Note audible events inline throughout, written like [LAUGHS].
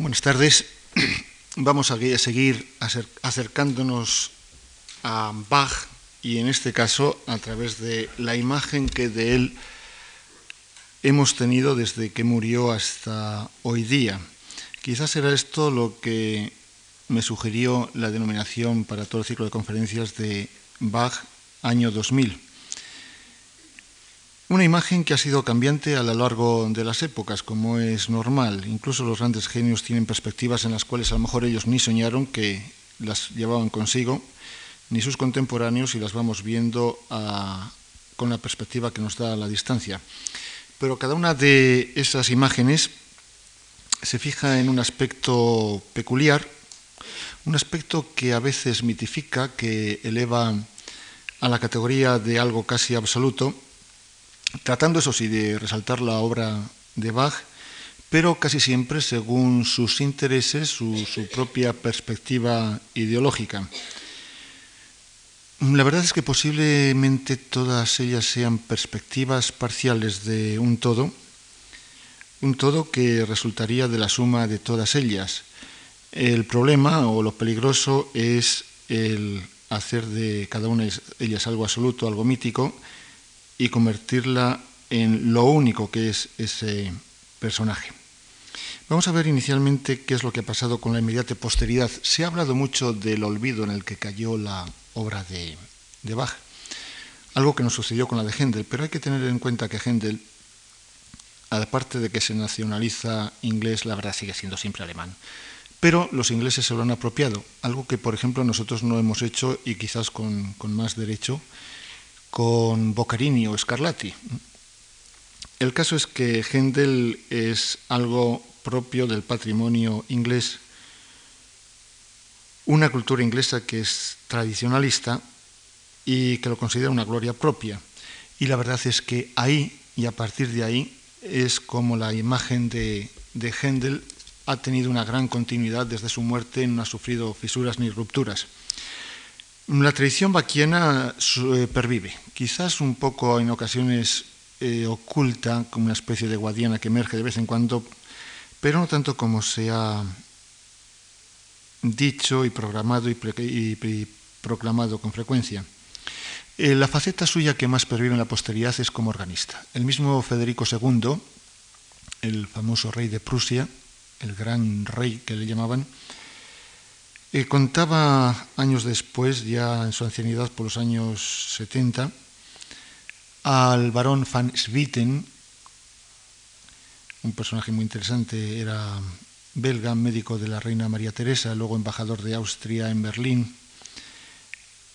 Buenas tardes. [CLEARS THROAT] Vamos a seguir acercándonos a Bach y en este caso a través de la imagen que de él hemos tenido desde que murió hasta hoy día. Quizás era esto lo que me sugirió la denominación para todo el ciclo de conferencias de Bach año 2000. Una imagen que ha sido cambiante a lo largo de las épocas, como es normal. Incluso los grandes genios tienen perspectivas en las cuales a lo mejor ellos ni soñaron que las llevaban consigo, ni sus contemporáneos, y las vamos viendo ah, con la perspectiva que nos da la distancia. Pero cada una de esas imágenes se fija en un aspecto peculiar, un aspecto que a veces mitifica, que eleva a la categoría de algo casi absoluto, tratando eso sí de resaltar la obra de Bach, pero casi siempre según sus intereses, su, propia perspectiva ideológica. La verdad es que posiblemente todas ellas sean perspectivas parciales de un todo, un todo que resultaría de la suma de todas ellas. El problema o lo peligroso es el hacer de cada una de ellas algo absoluto, algo mítico, y convertirla en lo único que es ese personaje. Vamos a ver inicialmente qué es lo que ha pasado con la inmediata posteridad. Se ha hablado mucho del olvido en el que cayó la obra de, Bach, algo que nos sucedió con la de Händel, pero hay que tener en cuenta que Händel, aparte de que se nacionaliza inglés, la verdad sigue siendo siempre alemán. Pero los ingleses se lo han apropiado, algo que, por ejemplo, nosotros no hemos hecho y quizás con, con más derecho, con Boccarini o Scarlatti. El caso es que Händel es algo propio del patrimonio inglés, una cultura inglesa que es tradicionalista y que lo considera una gloria propia. Y la verdad es que ahí y a partir de ahí es como la imagen de, de Händel ha tenido una gran continuidad desde su muerte, no ha sufrido fisuras ni rupturas. La tradición vaquiana eh, pervive, quizás un poco en ocasiones eh, oculta, como una especie de guadiana que emerge de vez en cuando, pero no tanto como se ha dicho y programado y, proclamado con frecuencia. Eh, la faceta suya que más pervive en la posteridad es como organista. El mismo Federico II, el famoso rey de Prusia, el gran rey que le llamaban, eh, contaba años después, ya en su ancianidad por los años 70, al barón van Swieten, un personaje muy interesante, era belga, médico de la reina María Teresa, luego embajador de Austria en Berlín,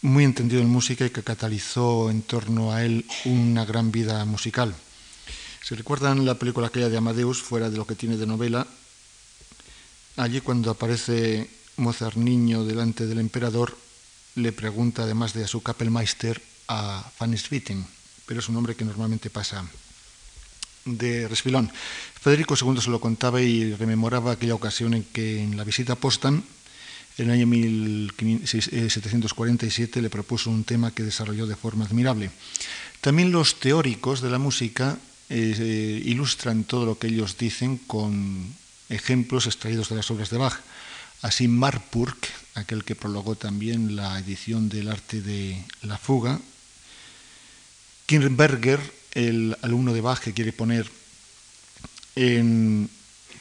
muy entendido en música y que catalizó en torno a él una gran vida musical. Si recuerdan la película aquella de Amadeus, fuera de lo que tiene de novela, allí cuando aparece Mozart niño delante del emperador le pregunta, además de a su Kapellmeister, a Van Swieten, pero es un nombre que normalmente pasa de resfilón. Federico II se lo contaba y rememoraba aquella ocasión en que en la visita a Postan, en el año 1747, le propuso un tema que desarrolló de forma admirable. También los teóricos de la música eh, ilustran todo lo que ellos dicen con ejemplos extraídos de las obras de Bach. Así Marpurk, aquel que prologó también la edición del arte de la fuga, Kirnberger, el alumno de Bach que quiere poner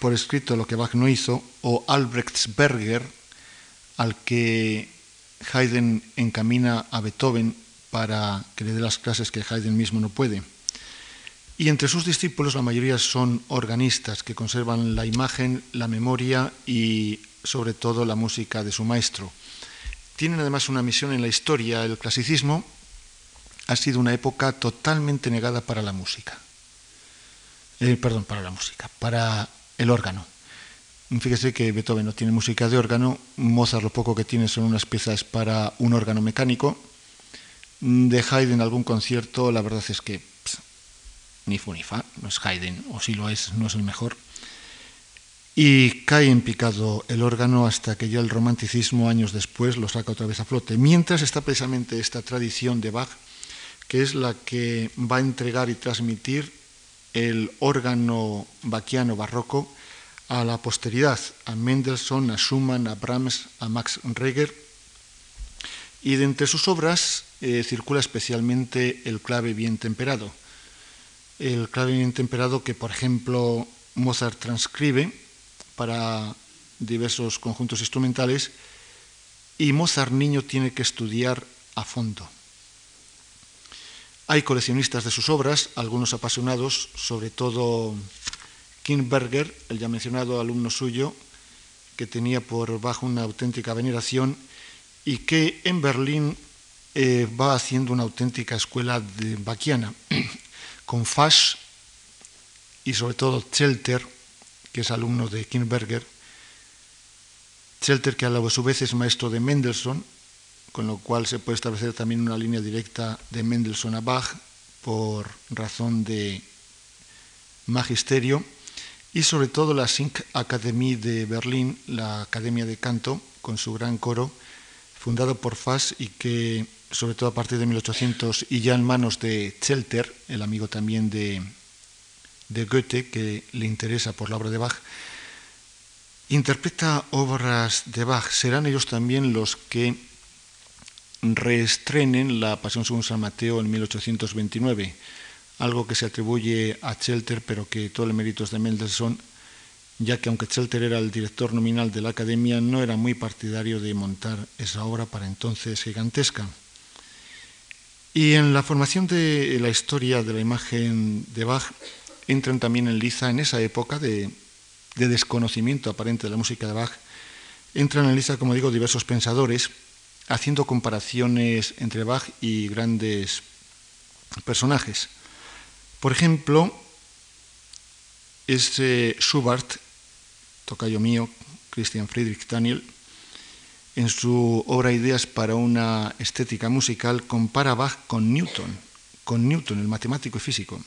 por escrito lo que Bach no hizo, o Albrechtsberger, al que Haydn encamina a Beethoven para que le dé las clases que Haydn mismo no puede. Y entre sus discípulos la mayoría son organistas que conservan la imagen, la memoria y sobre todo la música de su maestro. Tienen además una misión en la historia. El clasicismo ha sido una época totalmente negada para la música. Eh, perdón, para la música, para el órgano. Fíjese que Beethoven no tiene música de órgano, Mozart lo poco que tiene son unas piezas para un órgano mecánico. De Haydn algún concierto, la verdad es que ni fu ni fa, no es Haydn, o si lo es, no es el mejor. Y cae en picado el órgano hasta que ya el romanticismo años después lo saca otra vez a flote. Mientras está precisamente esta tradición de Bach, que es la que va a entregar y transmitir el órgano baquiano barroco a la posteridad, a Mendelssohn, a Schumann, a Brahms, a Max Reger. Y de entre sus obras eh, circula especialmente el clave bien temperado. El clave bien temperado que, por ejemplo, Mozart transcribe para diversos conjuntos instrumentales y Mozart niño tiene que estudiar a fondo. Hay coleccionistas de sus obras, algunos apasionados, sobre todo Berger, el ya mencionado alumno suyo, que tenía por bajo una auténtica veneración y que en Berlín eh, va haciendo una auténtica escuela de bachiana, [CLEARS THROAT] con Fasch y sobre todo Zelter, que es alumno de Berger. Zelter, que a su vez es maestro de Mendelssohn, con lo cual se puede establecer también una línea directa de Mendelssohn a Bach por razón de magisterio, y sobre todo la Sink Academy de Berlín, la Academia de Canto, con su gran coro, fundado por Fass y que, sobre todo a partir de 1800 y ya en manos de Zelter, el amigo también de, de Goethe, que le interesa por la obra de Bach, interpreta obras de Bach. Serán ellos también los que reestrenen la Pasión según San Mateo en 1829, algo que se atribuye a Chelter, pero que todo el mérito es de Mendelssohn, ya que aunque Chelter era el director nominal de la Academia, no era muy partidario de montar esa obra para entonces gigantesca. Y en la formación de la historia de la imagen de Bach entran también en liza en esa época de, de desconocimiento aparente de la música de Bach, entran en liza, como digo, diversos pensadores, haciendo comparaciones entre Bach y grandes personajes. Por ejemplo, ese Schubert, tocayo mío, Christian Friedrich Daniel, en su obra Ideas para una estética musical, compara Bach con Newton, con Newton, el matemático y físico.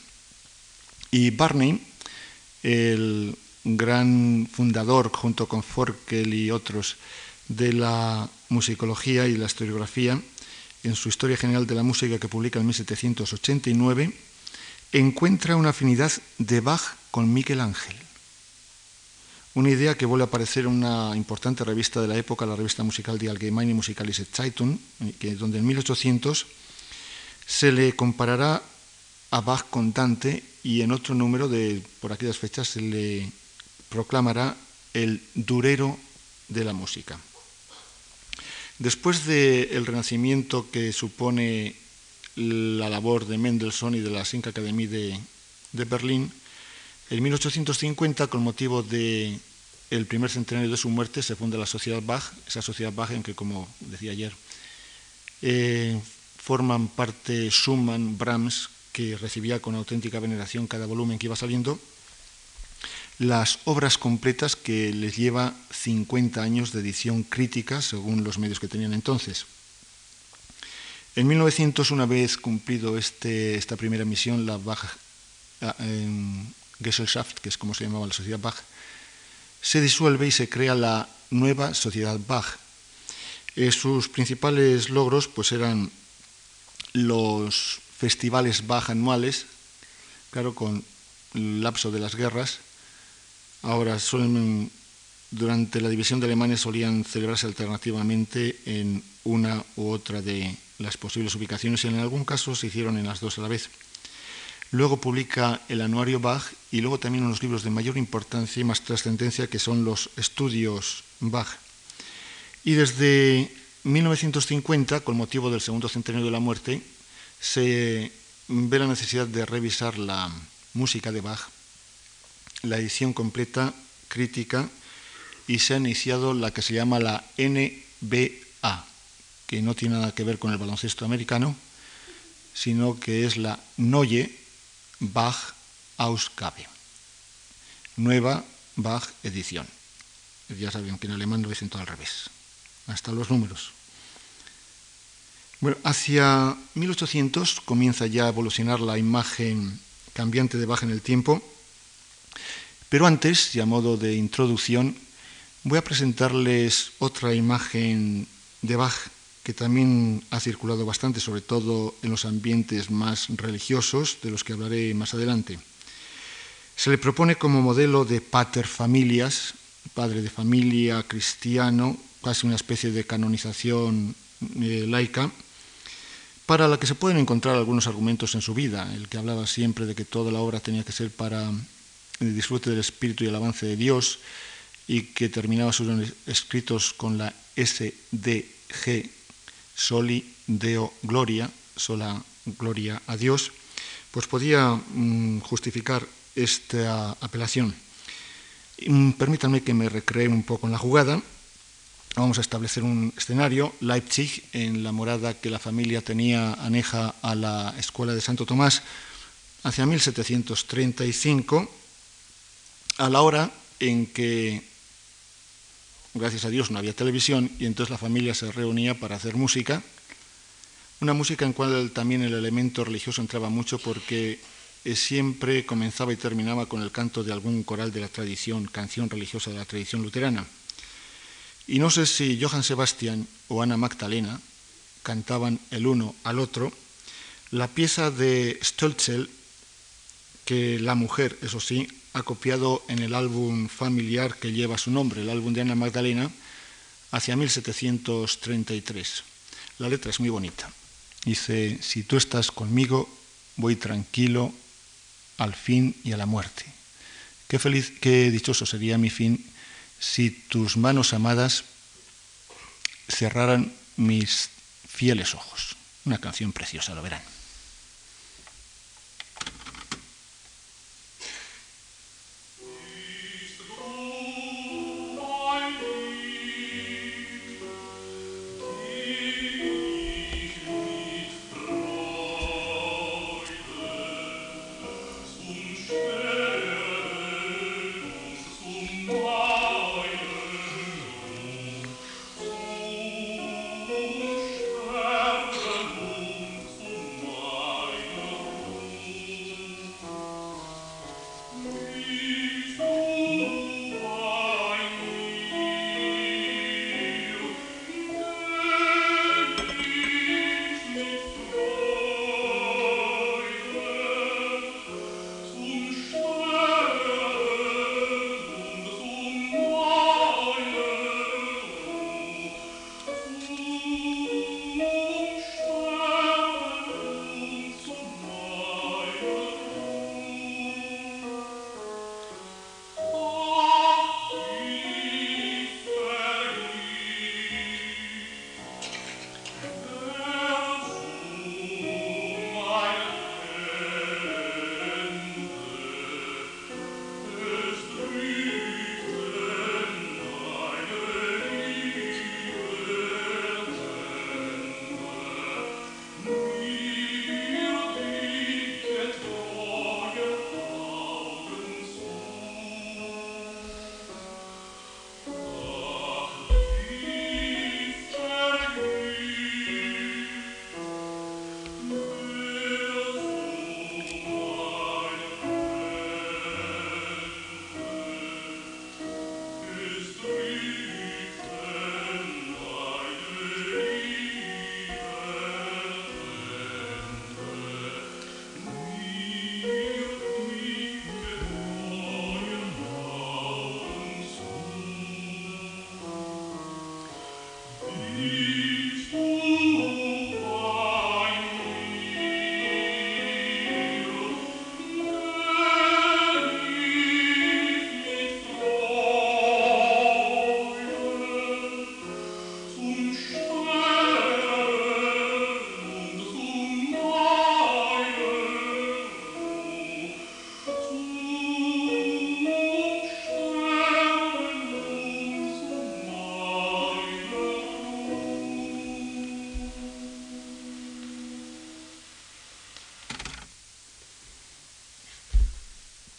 Y Barney, el gran fundador, junto con Forkel y otros, de la musicología y la historiografía, en su Historia General de la Música que publica en 1789, encuentra una afinidad de Bach con Miguel Ángel. Una idea que vuelve a aparecer en una importante revista de la época, la revista musical Die Allgemeine Musikalische Zeitung, que, donde en 1800 se le comparará a Bach con Dante y en otro número de por aquellas fechas se le proclamará el durero de la música. Después del renacimiento que supone la labor de Mendelssohn y de la Sink Academy de, Berlín, en 1850, con motivo del el primer centenario de su muerte, se funda la Sociedad Bach, esa Sociedad Bach en que, como decía ayer, eh, forman parte Schumann, Brahms, que recibía con auténtica veneración cada volumen que iba saliendo, las obras completas que les lleva 50 años de edición crítica según los medios que tenían entonces. En 1900, una vez cumplido este, esta primera misión, la Bach ah, Gesellschaft, que es como se llamaba la sociedad Bach, se disuelve y se crea la nueva sociedad Bach. Eh, sus principales logros pues, eran los festivales Bach anuales, claro, con el lapso de las guerras, Ahora, durante la división de Alemania solían celebrarse alternativamente en una u otra de las posibles ubicaciones y en algún caso se hicieron en las dos a la vez. Luego publica el anuario Bach y luego también unos libros de mayor importancia y más trascendencia que son los estudios Bach. Y desde 1950, con motivo del segundo centenario de la muerte, se ve la necesidad de revisar la música de Bach la edición completa crítica y se ha iniciado la que se llama la NBA, que no tiene nada que ver con el baloncesto americano, sino que es la Neue Bach Ausgabe, nueva Bach edición. Ya saben que en alemán lo dicen todo al revés, hasta los números. Bueno, hacia 1800 comienza ya a evolucionar la imagen cambiante de Bach en el tiempo pero antes, y a modo de introducción, voy a presentarles otra imagen de Bach que también ha circulado bastante, sobre todo en los ambientes más religiosos, de los que hablaré más adelante. Se le propone como modelo de pater familias, padre de familia cristiano, casi una especie de canonización eh, laica, para la que se pueden encontrar algunos argumentos en su vida, el que hablaba siempre de que toda la obra tenía que ser para el disfrute del espíritu y el avance de Dios, y que terminaba sus escritos con la SDG, Soli Deo Gloria, sola gloria a Dios, pues podía mm, justificar esta apelación. Mm, permítanme que me recree un poco en la jugada. Vamos a establecer un escenario, Leipzig, en la morada que la familia tenía aneja a la escuela de Santo Tomás, hacia 1735, a la hora en que, gracias a Dios, no había televisión y entonces la familia se reunía para hacer música, una música en cual también el elemento religioso entraba mucho porque eh, siempre comenzaba y terminaba con el canto de algún coral de la tradición, canción religiosa de la tradición luterana. Y no sé si Johann Sebastian o Ana Magdalena cantaban el uno al otro la pieza de Stölzel que la mujer, eso sí, ha copiado en el álbum familiar que lleva su nombre, el álbum de Ana Magdalena, hacia 1733. La letra es muy bonita. Dice, si tú estás conmigo, voy tranquilo al fin y a la muerte. Qué feliz, qué dichoso sería mi fin si tus manos amadas cerraran mis fieles ojos. Una canción preciosa, lo verán.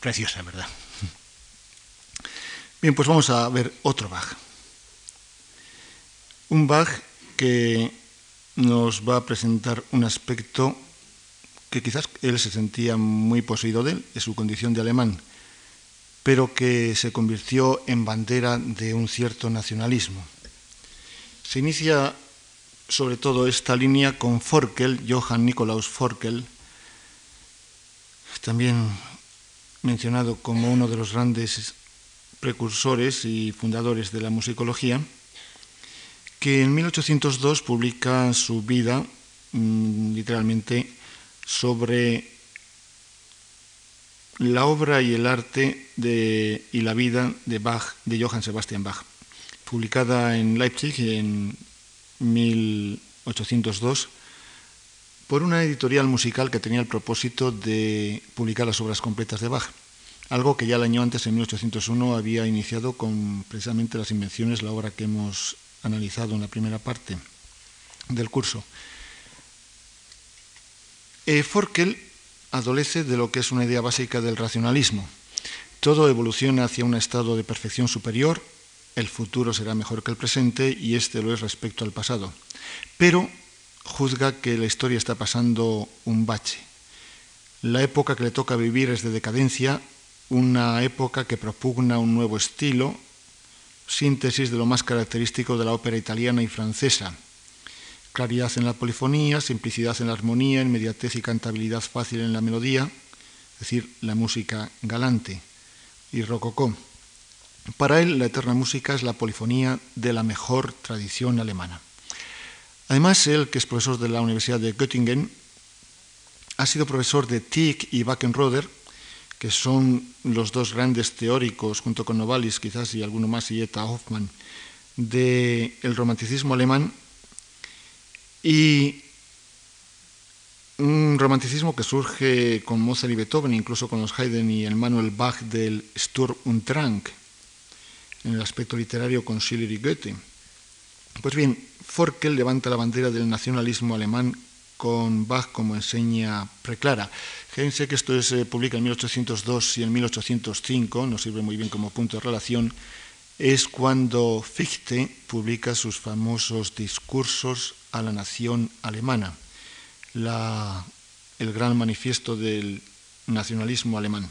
Preciosa, ¿verdad? Bien, pues vamos a ver otro Bach. Un Bach que nos va a presentar un aspecto que quizás él se sentía muy poseído de él, de su condición de alemán, pero que se convirtió en bandera de un cierto nacionalismo. Se inicia sobre todo esta línea con Forkel, Johann Nikolaus Forkel, también mencionado como uno de los grandes precursores y fundadores de la musicología, que en 1802 publica su vida, mm, literalmente, sobre la obra y el arte y la vida de Bach, de Johann Sebastian Bach, publicada en Leipzig en 1802 por una editorial musical que tenía el propósito de publicar las obras completas de Bach, algo que ya el año antes, en 1801, había iniciado con precisamente las invenciones, la obra que hemos analizado en la primera parte del curso. Eh, Forkel adolece de lo que es una idea básica del racionalismo. Todo evoluciona hacia un estado de perfección superior, el futuro será mejor que el presente y este lo es respecto al pasado. Pero juzga que la historia está pasando un bache. La época que le toca vivir es de decadencia, una época que propugna un nuevo estilo, síntesis de lo más característico de la ópera italiana y francesa. Claridad en la polifonía, simplicidad en la armonía, inmediatez y cantabilidad fácil en la melodía, es decir, la música galante y rococó. Para él, la eterna música es la polifonía de la mejor tradición alemana. Además, él, que es profesor de la Universidad de Göttingen, ha sido profesor de Tieck y Wackenroder, que son los dos grandes teóricos, junto con Novalis quizás y alguno más, y Eta Hoffmann, del romanticismo alemán, y un romanticismo que surge con Mozart y Beethoven, incluso con los Haydn y el Manuel Bach del Sturm und Drang, en el aspecto literario con Schiller y Goethe. Pues bien, Forkel levanta la bandera del nacionalismo alemán con Bach como enseña preclara. Fíjense que esto se publica en 1802 y en 1805, nos sirve muy bien como punto de relación, es cuando Fichte publica sus famosos discursos a la nación alemana, el gran manifiesto del nacionalismo alemán.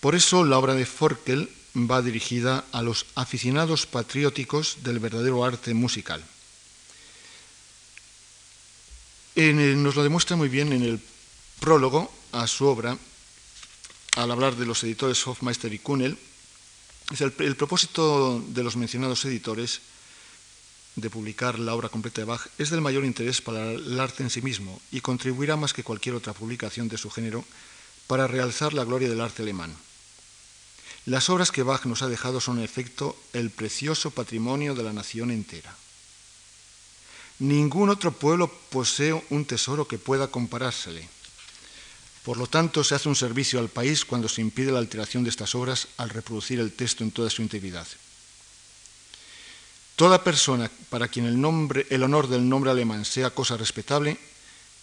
Por eso la obra de Forkel va dirigida a los aficionados patrióticos del verdadero arte musical. nos lo demuestra muy bien en el prólogo a su obra, al hablar de los editores Hofmeister y Kuhnel. El, el propósito de los mencionados editores de publicar la obra completa de Bach es del mayor interés para el arte en sí mismo y contribuirá más que cualquier otra publicación de su género para realzar la gloria del arte alemán. Las obras que Bach nos ha dejado son en efecto el precioso patrimonio de la nación entera. Ningún otro pueblo posee un tesoro que pueda comparársele. Por lo tanto, se hace un servicio al país cuando se impide la alteración de estas obras al reproducir el texto en toda su integridad. Toda persona para quien el, nombre, el honor del nombre alemán sea cosa respetable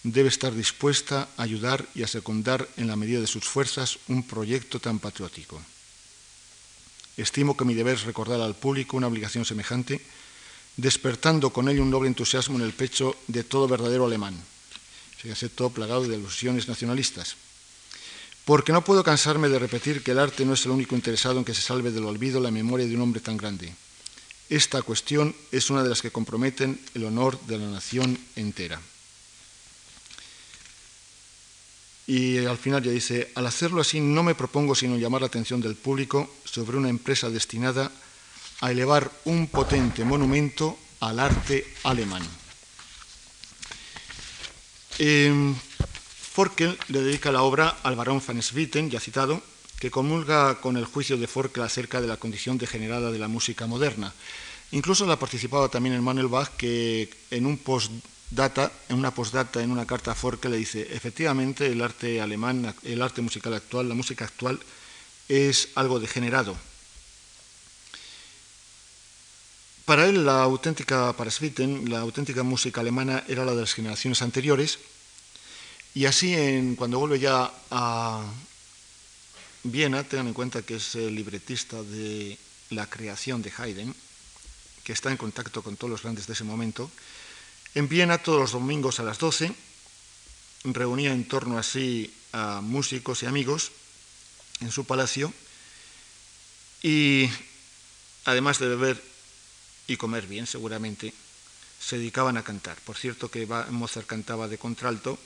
debe estar dispuesta a ayudar y a secundar en la medida de sus fuerzas un proyecto tan patriótico. Estimo que mi deber es recordar al público una obligación semejante, despertando con ello un noble entusiasmo en el pecho de todo verdadero alemán. Fíjese, todo plagado de alusiones nacionalistas. Porque no puedo cansarme de repetir que el arte no es el único interesado en que se salve del olvido la memoria de un hombre tan grande. Esta cuestión es una de las que comprometen el honor de la nación entera. Y al final ya dice, al hacerlo así no me propongo sino llamar la atención del público sobre una empresa destinada a elevar un potente monumento al arte alemán. Eh, Forkel le dedica la obra al barón van Swieten, ya citado, que comulga con el juicio de Forkel acerca de la condición degenerada de la música moderna. Incluso la participaba también el Manuel Bach, que en un post data, en una postdata, en una carta a Forke, le dice, efectivamente el arte alemán, el arte musical actual, la música actual, es algo degenerado. Para él, la auténtica, para Svitten, la auténtica música alemana era la de las generaciones anteriores, y así en, cuando vuelve ya a Viena, tengan en cuenta que es el libretista de la creación de Haydn, que está en contacto con todos los grandes de ese momento, en Viena, todos los domingos a las 12, reunía en torno así a músicos y amigos en su palacio y además de beber y comer bien, seguramente, se dedicaban a cantar. Por cierto que Mozart cantaba de contralto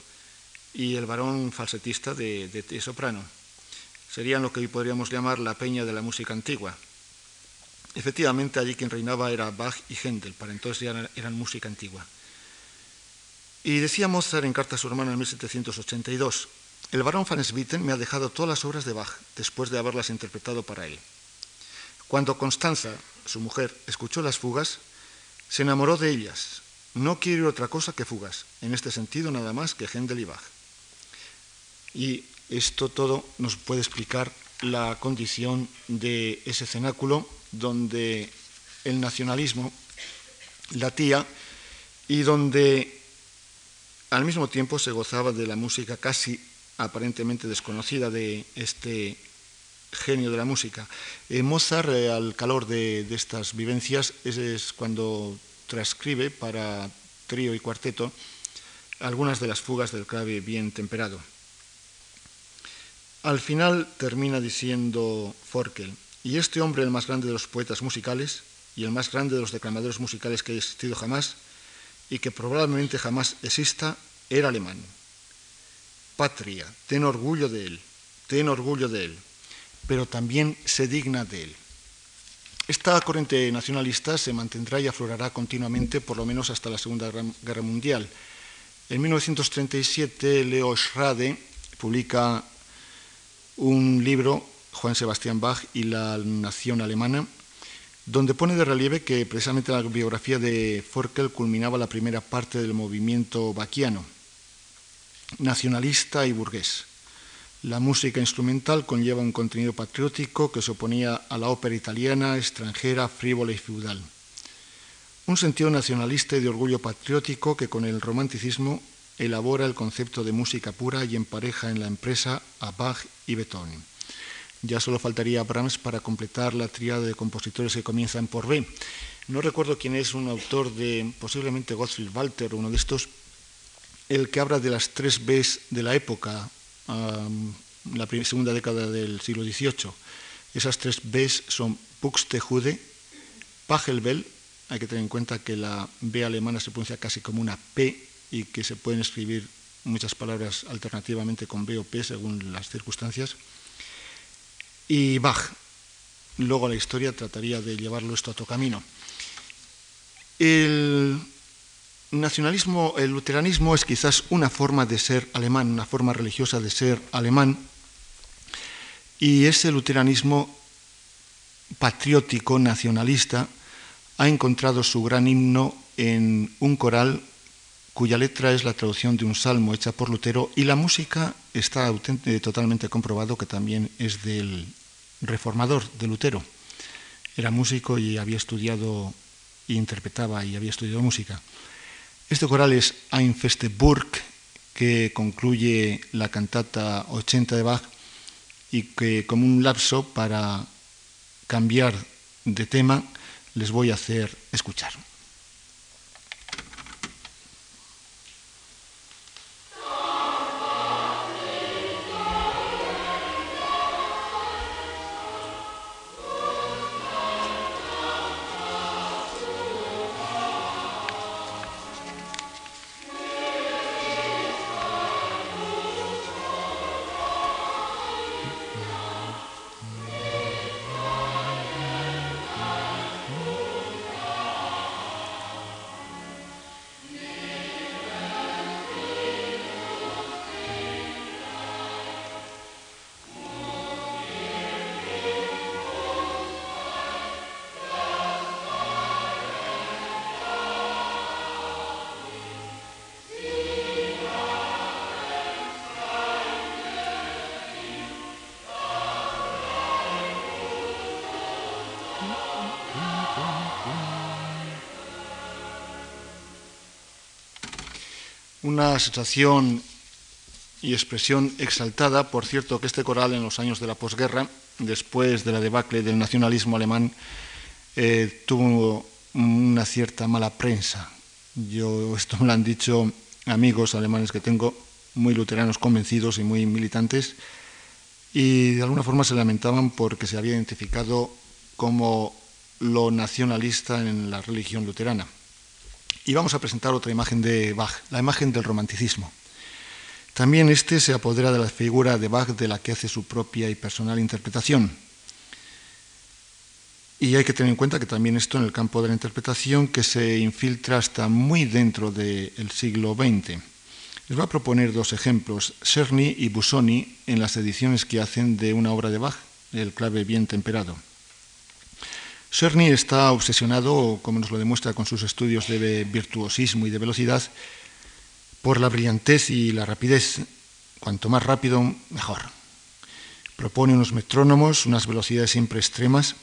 y el varón falsetista de, de soprano. Serían lo que hoy podríamos llamar la peña de la música antigua. Efectivamente, allí quien reinaba era Bach y Händel, para entonces ya eran música antigua. Y decía Mozart en carta a su hermano en 1782, el barón van Swieten me ha dejado todas las obras de Bach después de haberlas interpretado para él. Cuando Constanza, su mujer, escuchó las fugas, se enamoró de ellas. No quiere otra cosa que fugas, en este sentido nada más que Händel y Bach. Y esto todo nos puede explicar la condición de ese cenáculo donde el nacionalismo latía y donde al mismo tiempo se gozaba de la música casi aparentemente desconocida de este genio de la música. Eh, Mozart, eh, al calor de, estas vivencias, es, cuando transcribe para trío y cuarteto algunas de las fugas del clave bien temperado. Al final termina diciendo Forkel, y este hombre, el más grande de los poetas musicales y el más grande de los declamadores musicales que ha existido jamás y que probablemente jamás exista, era alemán. Patria, ten orgullo de él, ten orgullo de él, pero también se digna de él. Esta corriente nacionalista se mantendrá y aflorará continuamente, por lo menos hasta la Segunda Guerra Mundial. En 1937, Leo Schrade publica un libro Juan Sebastián Bach y la nación alemana, donde pone de relieve que precisamente la biografía de Forkel culminaba la primera parte del movimiento bachiano, nacionalista y burgués. La música instrumental conlleva un contenido patriótico que se oponía a la ópera italiana, extranjera, frívola y feudal. Un sentido nacionalista y de orgullo patriótico que con el romanticismo elabora el concepto de música pura y empareja en la empresa a Bach y Beethoven. Ya solo faltaría Brahms para completar la tríada de compositores que comienzan por B. No recuerdo quién es un autor de, posiblemente Gottfried Walter, uno de estos, el que habla de las tres Bs de la época, la segunda década del siglo XVIII. Esas tres Bs son Buxtehude, Pachelbel, hay que tener en cuenta que la B alemana se pronuncia casi como una P y que se pueden escribir muchas palabras alternativamente con B o P según las circunstancias y Bach. Luego la historia trataría de llevarlo esto a otro camino. El nacionalismo, el luteranismo es quizás una forma de ser alemán, una forma religiosa de ser alemán, y ese luteranismo patriótico, nacionalista, ha encontrado su gran himno en un coral cuya letra es la traducción de un salmo hecha por Lutero y la música está totalmente comprobado que también es del reformador de Lutero. Era músico y había estudiado interpretaba y había estudiado música. Este coral es Ein feste Burg, que concluye la cantata 80 de Bach y que como un lapso para cambiar de tema les voy a hacer escuchar. Una situación y expresión exaltada. Por cierto, que este coral en los años de la posguerra, después de la debacle del nacionalismo alemán, eh, tuvo una cierta mala prensa. Yo, esto me lo han dicho amigos alemanes que tengo, muy luteranos convencidos y muy militantes, y de alguna forma se lamentaban porque se había identificado como lo nacionalista en la religión luterana. Y vamos a presentar otra imagen de Bach, la imagen del romanticismo. También este se apodera de la figura de Bach de la que hace su propia y personal interpretación. Y hay que tener en cuenta que también esto en el campo de la interpretación que se infiltra hasta muy dentro del siglo XX. Les voy a proponer dos ejemplos, Cerny y Busoni, en las ediciones que hacen de una obra de Bach, el clave bien temperado. Cerny está obsesionado, como nos lo demuestra con sus estudios de virtuosismo y de velocidad, por la brillantez y la rapidez. Cuanto más rápido, mejor. Propone unos metrónomos, unas velocidades siempre extremas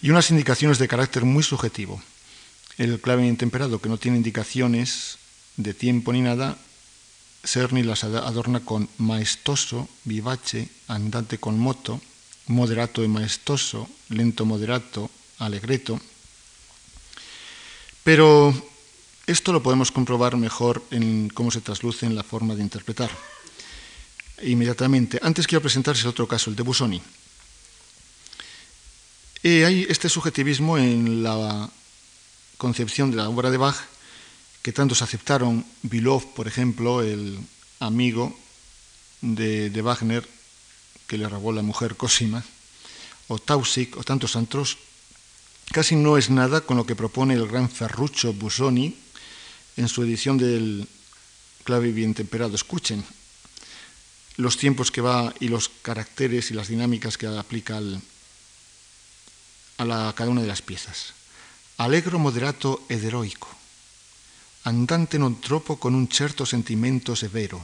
y unas indicaciones de carácter muy subjetivo. El clave bien temperado, que no tiene indicaciones de tiempo ni nada, Cerny las adorna con maestoso, vivace, andante con moto, moderato y maestoso, lento moderato, alegreto. Pero esto lo podemos comprobar mejor en cómo se trasluce en la forma de interpretar. Inmediatamente, antes quiero presentarles otro caso, el de Busoni. Y hay este subjetivismo en la concepción de la obra de Bach que tantos aceptaron. Bilov, por ejemplo, el amigo de Wagner, que le robó la mujer Cosima, o Tausig, o tantos otros, casi no es nada con lo que propone el gran Ferruccio Busoni en su edición del clave bien temperado. Escuchen los tiempos que va y los caracteres y las dinámicas que aplica a, la, a cada una de las piezas. Alegro moderato ed heroico, andante non troppo con un certo sentimento severo,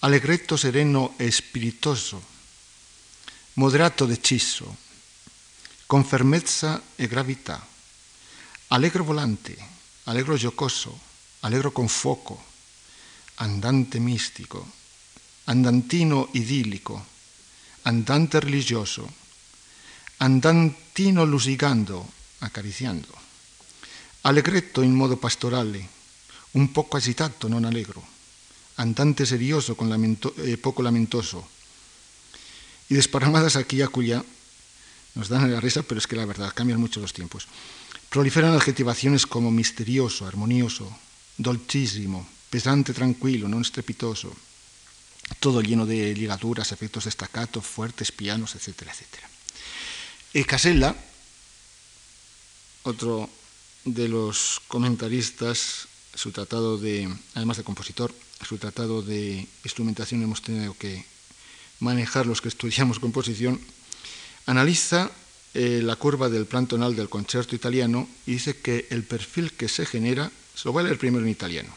allegretto sereno e spiritoso, moderato deciso, con fermezza e gravità, allegro volante, allegro giocoso, allegro con fuoco, andante mistico, andantino idillico, andante religioso, andantino lusigando, acariciando, allegretto in modo pastorale, un poco agitato, non allegro, andante serioso con lamento, eh, poco lamentoso, y desparramadas aquí y acullá, nos dan la risa, pero es que la verdad, cambian mucho los tiempos. Proliferan adjetivaciones como misterioso, armonioso, dolcísimo, pesante, tranquilo, no estrepitoso, todo lleno de ligaduras, efectos de staccato, fuertes, pianos, etcétera, etcétera. El Casella, otro de los comentaristas, su tratado de, además de compositor, su tratado de instrumentación hemos tenido que manejar los que estudiamos composición, analiza eh, la curva del plan tonal del concierto italiano y dice que el perfil que se genera, se lo voy a leer primero en italiano,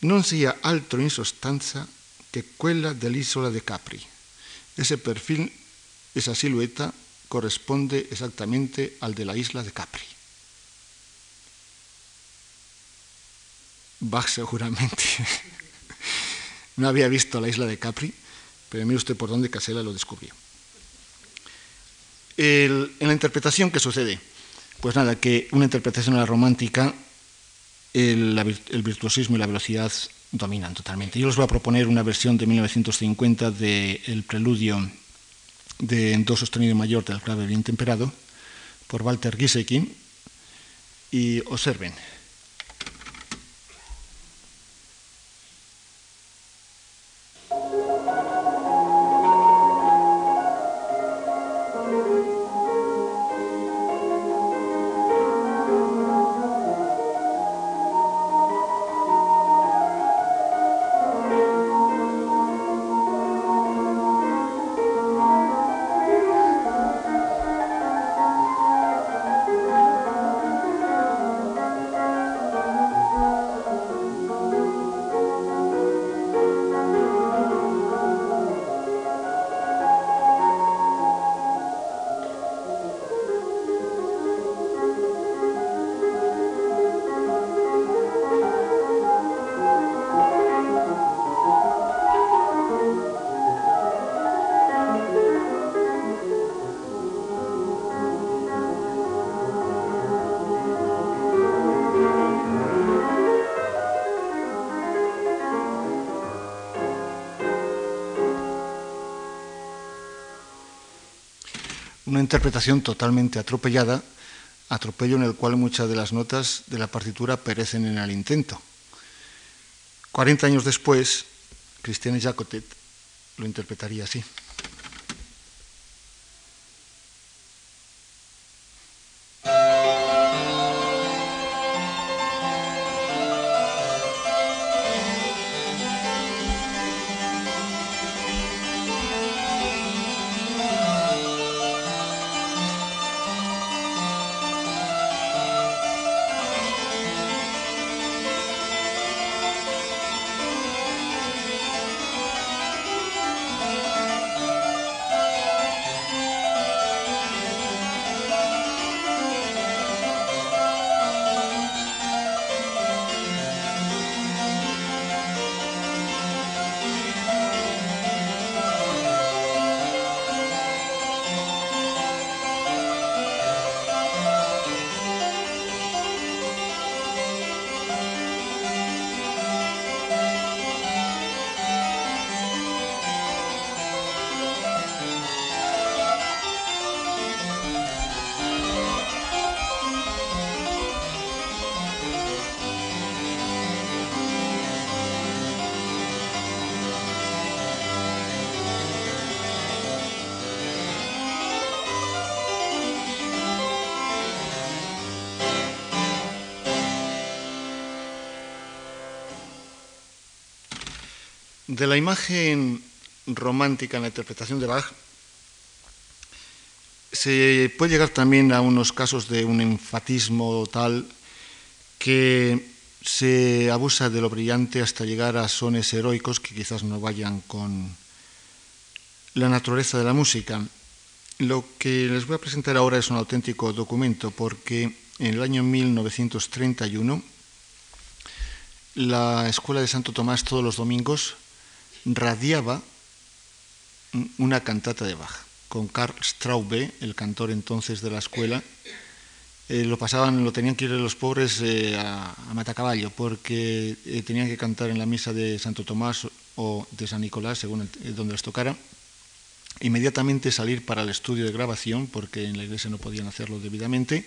non sia altro in sostanza che quella dell'isola de Capri. Ese perfil, esa silueta, corresponde exactamente al de la isla de Capri. Bach seguramente [LAUGHS] no había visto la isla de Capri, pero mire usted por dónde Casella lo descubrió. En la interpretación, ¿qué sucede? Pues nada, que una interpretación a la romántica, el, virtuosismo y la velocidad dominan totalmente. Yo les voy a proponer una versión de 1950 del preludio de en do sostenido mayor del clave bien temperado por Walter Giesekin y observen. Una interpretación totalmente atropellada, atropello en el cual muchas de las notas de la partitura perecen en el intento. 40 años después, Cristiane Jacotet lo interpretaría así. De la imagen romántica en la interpretación de Bach, se puede llegar también a unos casos de un enfatismo tal que se abusa de lo brillante hasta llegar a sones heroicos que quizás no vayan con la naturaleza de la música. Lo que les voy a presentar ahora es un auténtico documento porque en el año 1931 la Escuela de Santo Tomás todos los domingos radiaba una cantata de Bach con Karl Straube, el cantor entonces de la escuela. Eh, lo pasaban, lo tenían que ir los pobres eh, a, matacaballo porque eh, tenían que cantar en la misa de Santo Tomás o de San Nicolás, según donde les tocara. Inmediatamente salir para el estudio de grabación porque en la iglesia no podían hacerlo debidamente.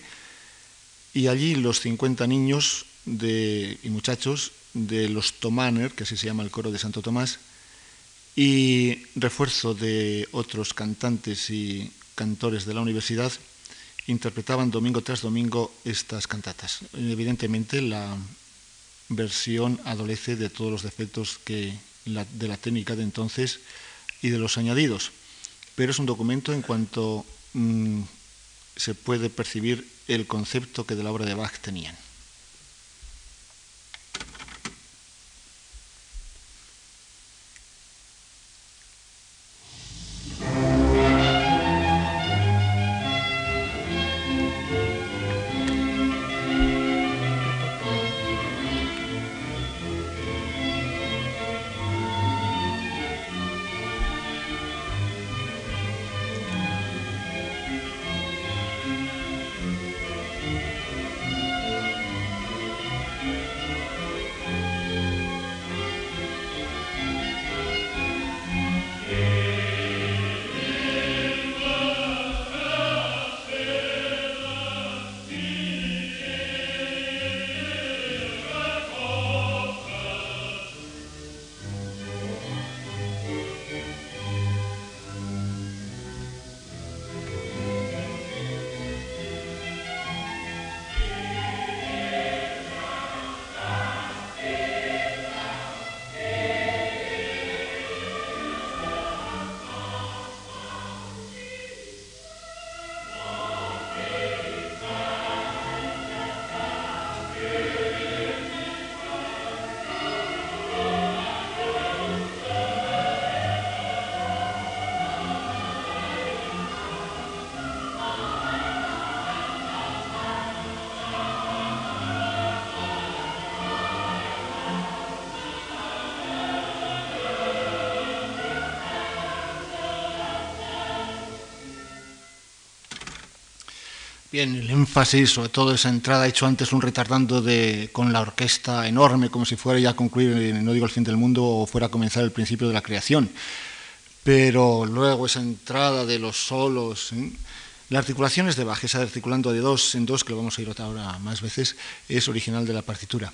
Y allí los 50 niños y muchachos de los Tomaner, que así se llama el coro de Santo Tomás, y refuerzo de otros cantantes y cantores de la universidad interpretaban domingo tras domingo estas cantatas. Evidentemente la versión adolece de todos los defectos que de la técnica de entonces y de los añadidos, pero es un documento en cuanto mm, se puede percibir el concepto que de la obra de Bach tenían. Bien, el énfasis, sobre todo esa entrada, hecho antes un retardando de, con la orquesta enorme, como si fuera ya a concluir, eh, no digo el fin del mundo, o fuera a comenzar el principio de la creación. Pero luego esa entrada de los solos, ¿eh? la articulación es de Bach, esa articulando de dos en dos, que lo vamos a ir ahora más veces, es original de la partitura.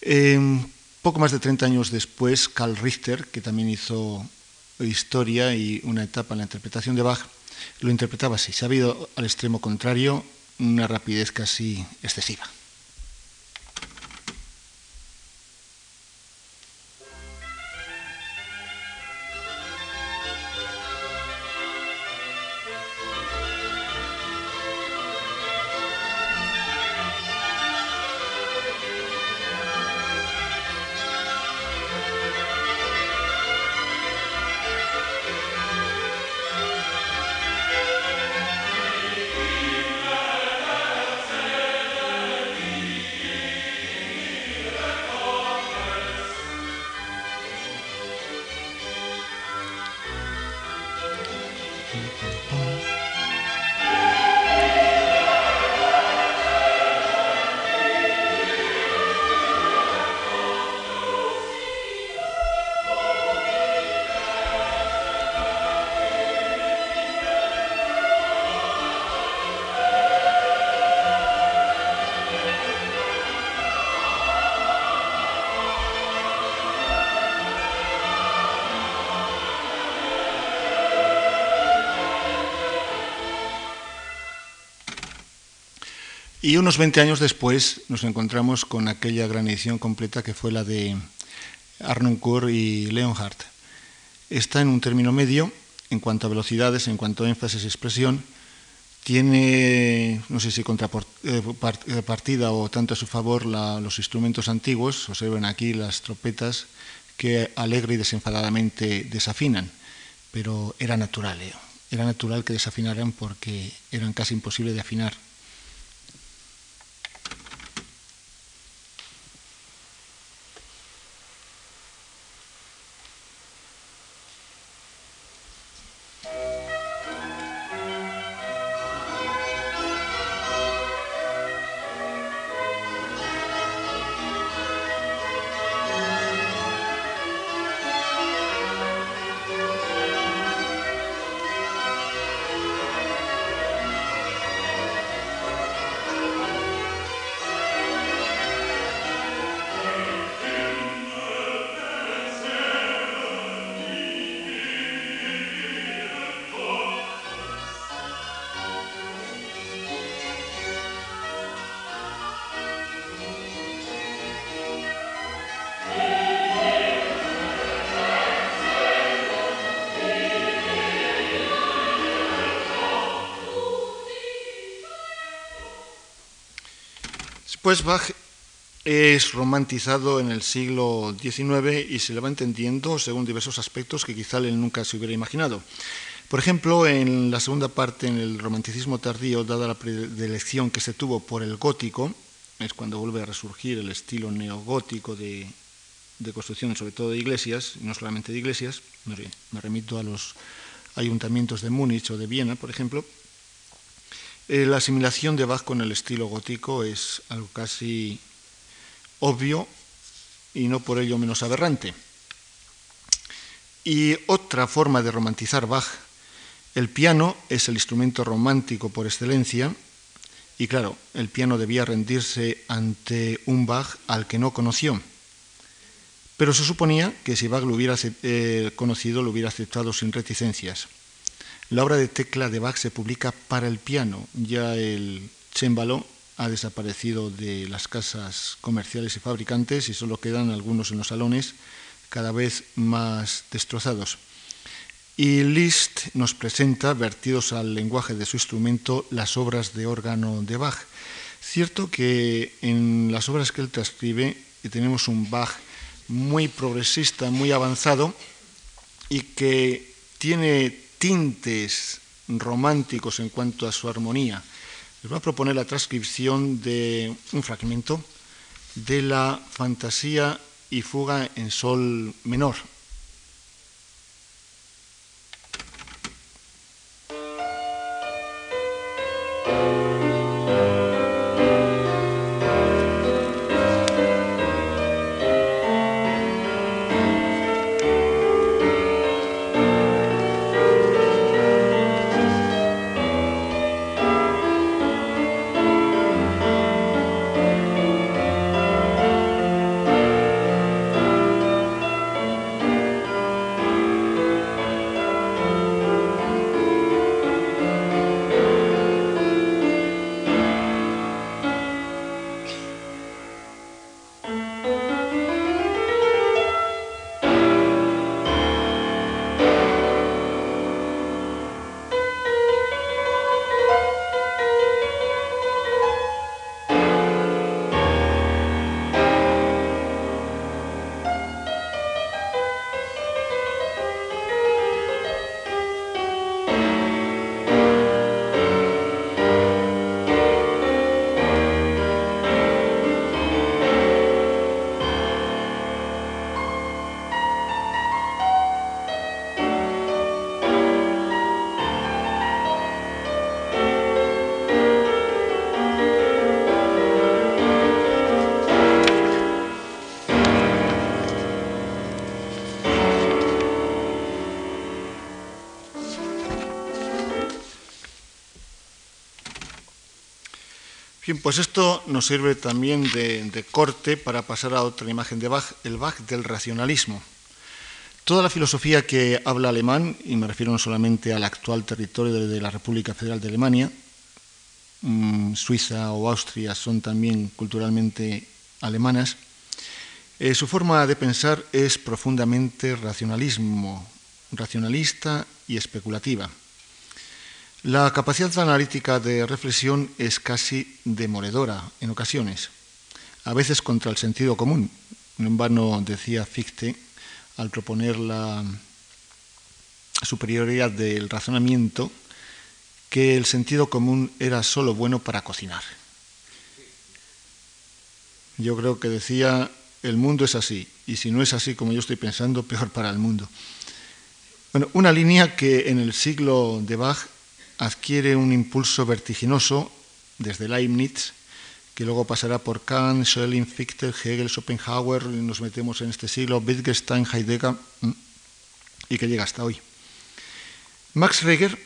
Em, Poco más de 30 años después, Karl Richter, que también hizo historia y una etapa en la interpretación de Bach, lo interpretaba así. Se ha habido al extremo contrario una rapidez casi excesiva. Mm-hmm. Y unos 20 años después nos encontramos con aquella gran edición completa que fue la de Arnoncourt y Leonhardt. Está en un término medio en cuanto a velocidades, en cuanto a énfasis y expresión. Tiene, no sé si contrapartida eh, o tanto a su favor los instrumentos antiguos, observen aquí las trompetas que alegre y desenfadadamente desafinan, pero era natural, eh. era natural que desafinaran porque eran casi imposibles de afinar Pues Bach es romantizado en el siglo XIX y se le va entendiendo según diversos aspectos que quizá él nunca se hubiera imaginado. Por ejemplo, en la segunda parte, en el romanticismo tardío, dada la predilección que se tuvo por el gótico, es cuando vuelve a resurgir el estilo neogótico de, de construcción, sobre todo de iglesias, y no solamente de iglesias, me remito a los ayuntamientos de Múnich o de Viena, por ejemplo, eh, la asimilación de Bach con el estilo gótico es algo casi obvio y no por ello menos aberrante. Y otra forma de romantizar Bach, el piano es el instrumento romántico por excelencia, y claro, el piano debía rendirse ante un Bach al que no conoció. Pero se suponía que si Bach lo hubiera eh, conocido, lo hubiera aceptado sin reticencias. La obra de tecla de Bach se publica para el piano. Ya el cémbalo ha desaparecido de las casas comerciales y fabricantes y solo quedan algunos en los salones, cada vez más destrozados. Y Liszt nos presenta, vertidos al lenguaje de su instrumento, las obras de órgano de Bach. Cierto que en las obras que él transcribe tenemos un Bach muy progresista, muy avanzado y que tiene tintes románticos en cuanto a su armonía. Les voy a proponer la transcripción de un fragmento de la fantasía y fuga en sol menor Bien, pues esto nos sirve también de, corte para pasar a otra imagen de Bach, el Bach del racionalismo. Toda la filosofía que habla alemán, y me refiero no solamente al actual territorio de la República Federal de Alemania, mm, Suiza o Austria son también culturalmente alemanas, eh, su forma de pensar es profundamente racionalismo, racionalista y especulativa. La capacidad analítica de reflexión es casi demoledora en ocasiones, a veces contra el sentido común. En vano decía Fichte al proponer la superioridad del razonamiento que el sentido común era solo bueno para cocinar. Yo creo que decía, el mundo es así, y si no es así como yo estoy pensando, peor para el mundo. Bueno, una línea que en el siglo de Bach adquiere un impulso vertiginoso desde Leibniz, que luego pasará por Kant, Schelling, Fichte, Hegel, Schopenhauer, nos metemos en este siglo, Wittgenstein, Heidegger, y que llega hasta hoy. Max Reger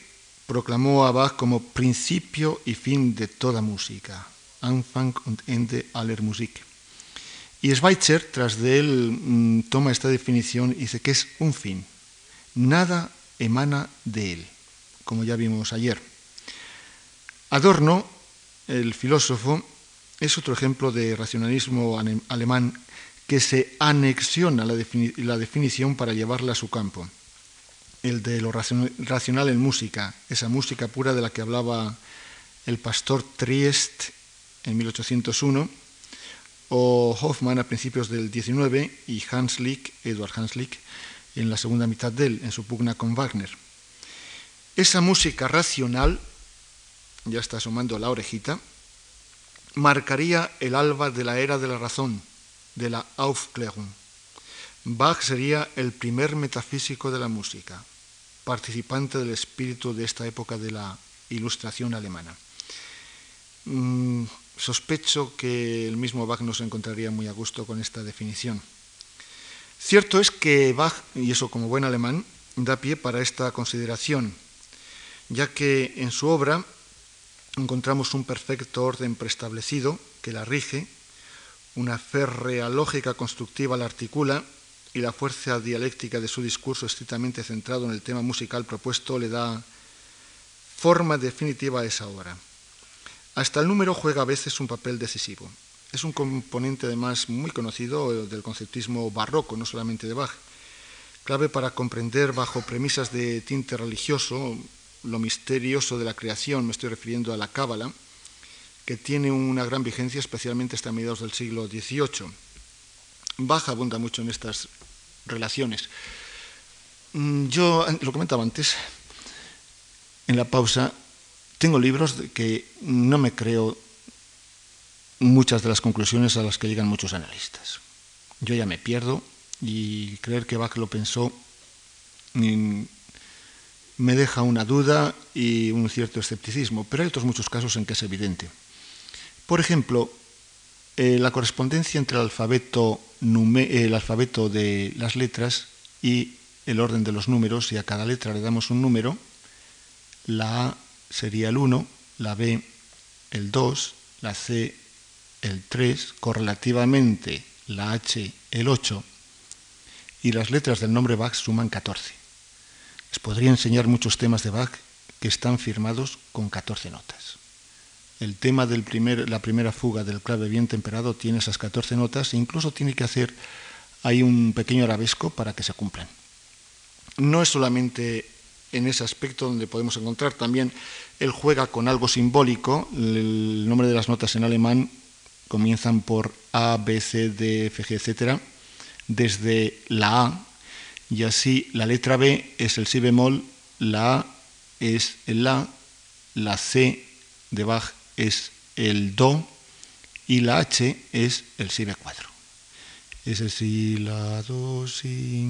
proclamó a Bach como principio y fin de toda música, Anfang und Ende aller Musik. Y Schweitzer, tras de él, mm, toma esta definición y dice que es un fin. Nada emana de él como ya vimos ayer. Adorno, el filósofo, es otro ejemplo de racionalismo alemán que se anexiona la, definición para llevarla a su campo, el de lo racional en música, esa música pura de la que hablaba el pastor Triest en 1801, o Hoffmann a principios del 19 y Hans Lick, Eduard Hans Lick, en la segunda mitad de él, en su pugna con Wagner. Esa música racional, ya está asomando la orejita, marcaría el alba de la era de la razón, de la Aufklärung. Bach sería el primer metafísico de la música, participante del espíritu de esta época de la ilustración alemana. Mm, sospecho que el mismo Bach no se encontraría muy a gusto con esta definición. Cierto es que Bach, y eso como buen alemán, da pie para esta consideración ya que en su obra encontramos un perfecto orden preestablecido que la rige, una férrea lógica constructiva la articula y la fuerza dialéctica de su discurso estrictamente centrado en el tema musical propuesto le da forma definitiva a esa obra. Hasta el número juega a veces un papel decisivo. Es un componente además muy conocido del conceptismo barroco, no solamente de Bach, clave para comprender bajo premisas de tinte religioso lo misterioso de la creación, me estoy refiriendo a la Cábala, que tiene una gran vigencia, especialmente hasta mediados del siglo XVIII. Baja abunda mucho en estas relaciones. Mm, yo lo comentaba antes, en la pausa, tengo libros que no me creo muchas de las conclusiones a las que llegan muchos analistas. Yo ya me pierdo y creer que Bach lo pensó me deja una duda y un cierto escepticismo, pero hay otros muchos casos en que es evidente. Por ejemplo, eh, la correspondencia entre el alfabeto, el alfabeto de las letras y el orden de los números, si a cada letra le damos un número, la A sería el 1, la B el 2, la C el 3, correlativamente la H el 8, y las letras del nombre Bach suman 14 podría enseñar muchos temas de Bach que están firmados con 14 notas. El tema de la primera fuga del clave bien temperado tiene esas 14 notas e incluso tiene que hacer ahí un pequeño arabesco para que se cumplan. No es solamente en ese aspecto donde podemos encontrar también él juega con algo simbólico. El nombre de las notas en alemán comienzan por A, B, C, D, F, G, etc. Desde la A, y así la letra B es el si bemol, la A es el la, la C de Bach es el do y la H es el si b4. Es el si, la, do, si.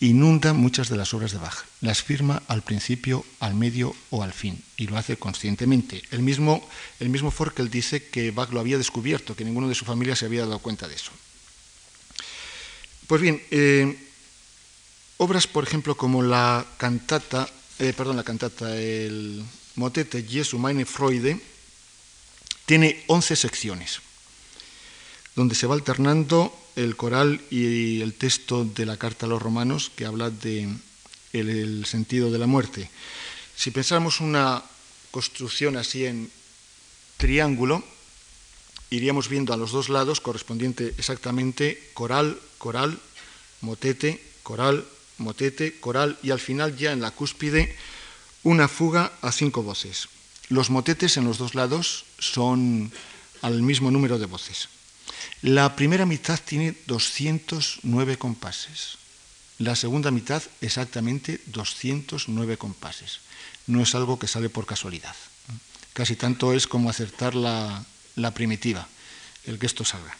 Inunda muchas de las obras de Bach. Las firma al principio, al medio o al fin y lo hace conscientemente. El mismo, el mismo Forkel dice que Bach lo había descubierto, que ninguno de su familia se había dado cuenta de eso. Pues bien, eh, obras, por ejemplo, como la cantata, eh, perdón, la cantata, el motete Jesu meine Freude, Tiene 11 secciones, donde se va alternando el coral y el texto de la carta a los romanos, que habla de el, sentido de la muerte. Si pensáramos una construcción así en triángulo, iríamos viendo a los dos lados correspondiente exactamente coral, coral, motete, coral, motete, coral y al final ya en la cúspide una fuga a cinco voces. Los motetes en los dos lados son al mismo número de voces. La primera mitad tiene 209 compases. La segunda mitad exactamente 209 compases. No es algo que sale por casualidad. Casi tanto es como acertar la, la primitiva, el que esto salga.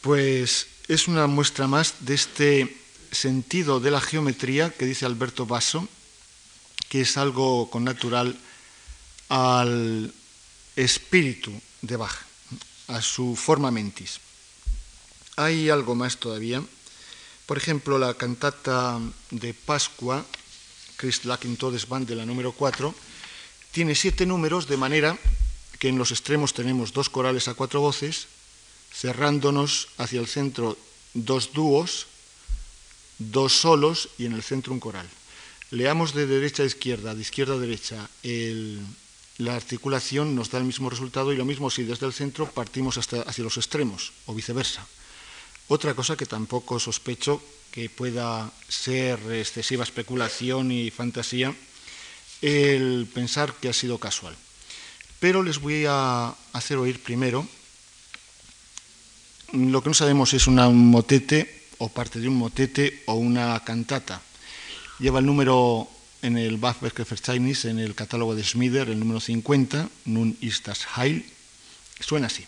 Pues es una muestra más de este sentido de la geometría que dice Alberto Basso, que es algo con natural al espíritu de Bach, a su forma mentis. Hay algo más todavía. Por ejemplo, la cantata de Pascua, Christ in Todesband de la número 4, tiene siete números de manera que en los extremos tenemos dos corales a cuatro voces, cerrándonos hacia el centro dos dúos, dos solos y en el centro un coral. Leamos de derecha a izquierda, de izquierda a derecha, la articulación nos da el mismo resultado y lo mismo si desde el centro partimos hacia los extremos o viceversa. Otra cosa que tampoco sospecho que pueda ser excesiva especulación y fantasía, el pensar que ha sido casual. Pero les voy a hacer oír primero lo que no sabemos es un motete o parte de un motete o una cantata. Lleva el número en el Verzeichnis, en el catálogo de Schmider, el número 50, Nun ist das Heil. Suena así.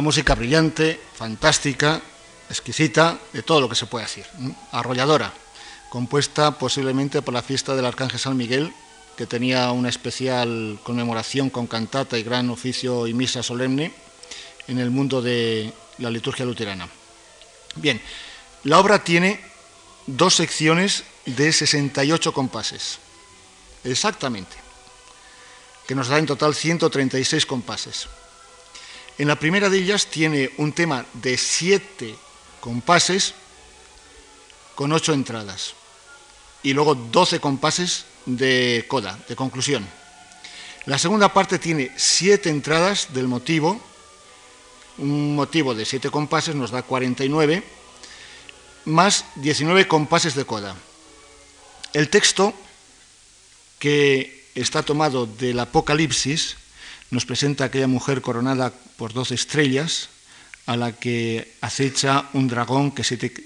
Una música brillante, fantástica, exquisita, de todo lo que se puede decir, arrolladora, compuesta posiblemente por la fiesta del Arcángel San Miguel, que tenía una especial conmemoración con cantata y gran oficio y misa solemne en el mundo de la liturgia luterana. Bien, la obra tiene dos secciones de 68 compases, exactamente, que nos da en total 136 compases. En la primera de ellas tiene un tema de siete compases con ocho entradas y luego doce compases de coda, de conclusión. La segunda parte tiene siete entradas del motivo, un motivo de siete compases nos da 49, más 19 compases de coda. El texto, que está tomado del Apocalipsis, nos presenta aquella mujer coronada por doce estrellas, a la que acecha un dragón que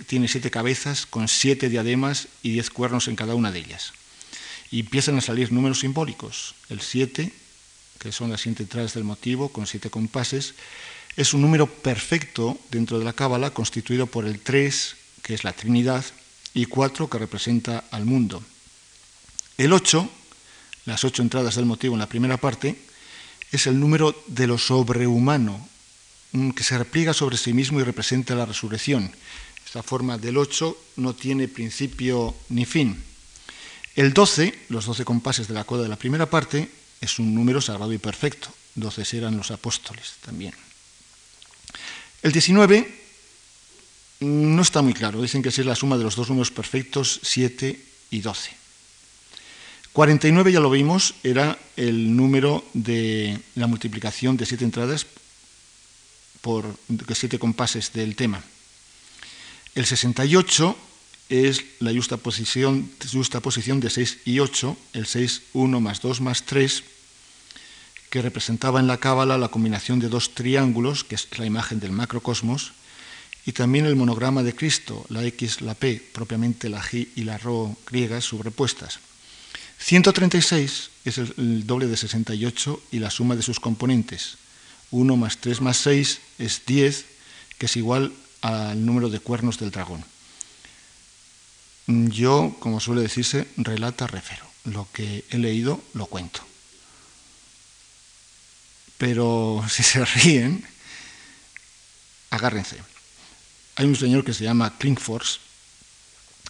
tiene siete cabezas, con siete diademas y diez cuernos en cada una de ellas. Y empiezan a salir números simbólicos. El siete, que son las siete entradas del motivo, con siete compases, es un número perfecto dentro de la Cábala, constituido por el tres, que es la Trinidad, y cuatro, que representa al mundo. El ocho, las ocho entradas del motivo en la primera parte, es el número de lo sobrehumano, que se repliega sobre sí mismo y representa la resurrección. Esta forma del 8 no tiene principio ni fin. El 12, los 12 compases de la coda de la primera parte, es un número sagrado y perfecto. 12 eran los apóstoles también. El 19 no está muy claro. Dicen que es la suma de los dos números perfectos, 7 y 12. 49, ya lo vimos, era el número de la multiplicación de siete entradas por siete compases del tema. El 68 es la justa posición, justa posición de 6 y 8, el 6, 1 más 2 más 3, que representaba en la cábala la combinación de dos triángulos, que es la imagen del macrocosmos, y también el monograma de Cristo, la X, la P, propiamente la G y la Rho griegas sobrepuestas. 136 es el doble de 68 y la suma de sus componentes. 1 más 3 más 6 es 10, que es igual al número de cuernos del dragón. Yo, como suele decirse, relata refero. Lo que he leído lo cuento. Pero [LAUGHS] si se ríen, agárrense. Hay un señor que se llama Klingfors,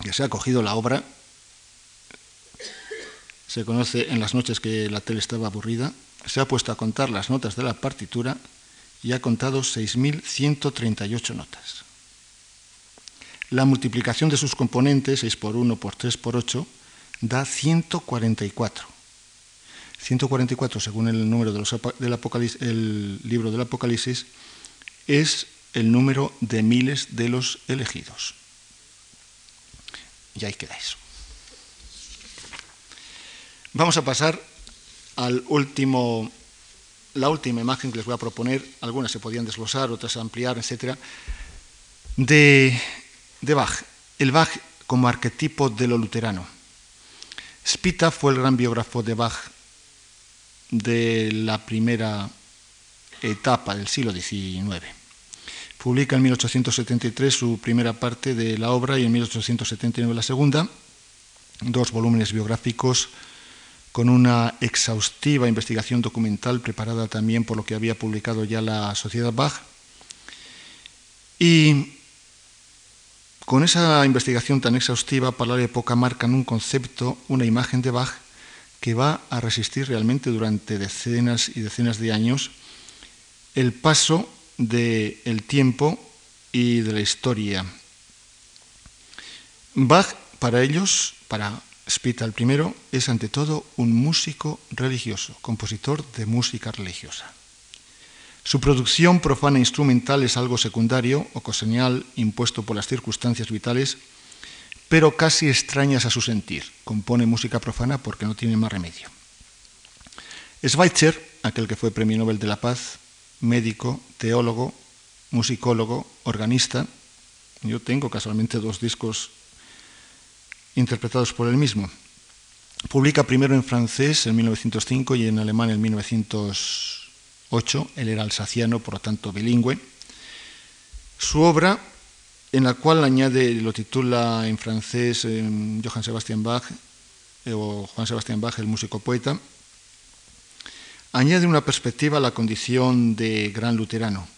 que se ha cogido la obra, se conoce en las noches que la tele estaba aburrida, se ha puesto a contar las notas de la partitura y ha contado 6.138 notas. La multiplicación de sus componentes, 6 por 1 por 3 por 8, da 144. 144, según el número del el libro del Apocalipsis, es el número de miles de los elegidos. Y ahí queda eso. Vamos a pasar al último, la última imagen que les voy a proponer. Algunas se podían desglosar, otras ampliar, etc. De, de Bach. El Bach como arquetipo de lo luterano. Spita fue el gran biógrafo de Bach de la primera etapa del siglo XIX. Publica en 1873 su primera parte de la obra y en 1879 la segunda, dos volúmenes biográficos con una exhaustiva investigación documental preparada también por lo que había publicado ya la Sociedad Bach. Y con esa investigación tan exhaustiva para la época marcan un concepto, una imagen de Bach que va a resistir realmente durante decenas y decenas de años el paso del tiempo y de la historia. Bach, para ellos, para Spita el primero, es ante todo un músico religioso, compositor de música religiosa. Su producción profana instrumental es algo secundario, ocasional, impuesto por las circunstancias vitales, pero casi extrañas a su sentir. Compone música profana porque no tiene más remedio. Schweitzer, aquel que fue Premio Nobel de la Paz, médico, teólogo, musicólogo, organista. Yo tengo casualmente dos discos interpretados por él mismo. Publica primero en francés en 1905 y en alemán en 1908. Él era alsaciano, por lo tanto bilingüe. Su obra, en la cual añade, lo titula en francés Johann Sebastian Bach, eh, o Juan Sebastián Bach, el músico poeta, añade una perspectiva a la condición de gran luterano.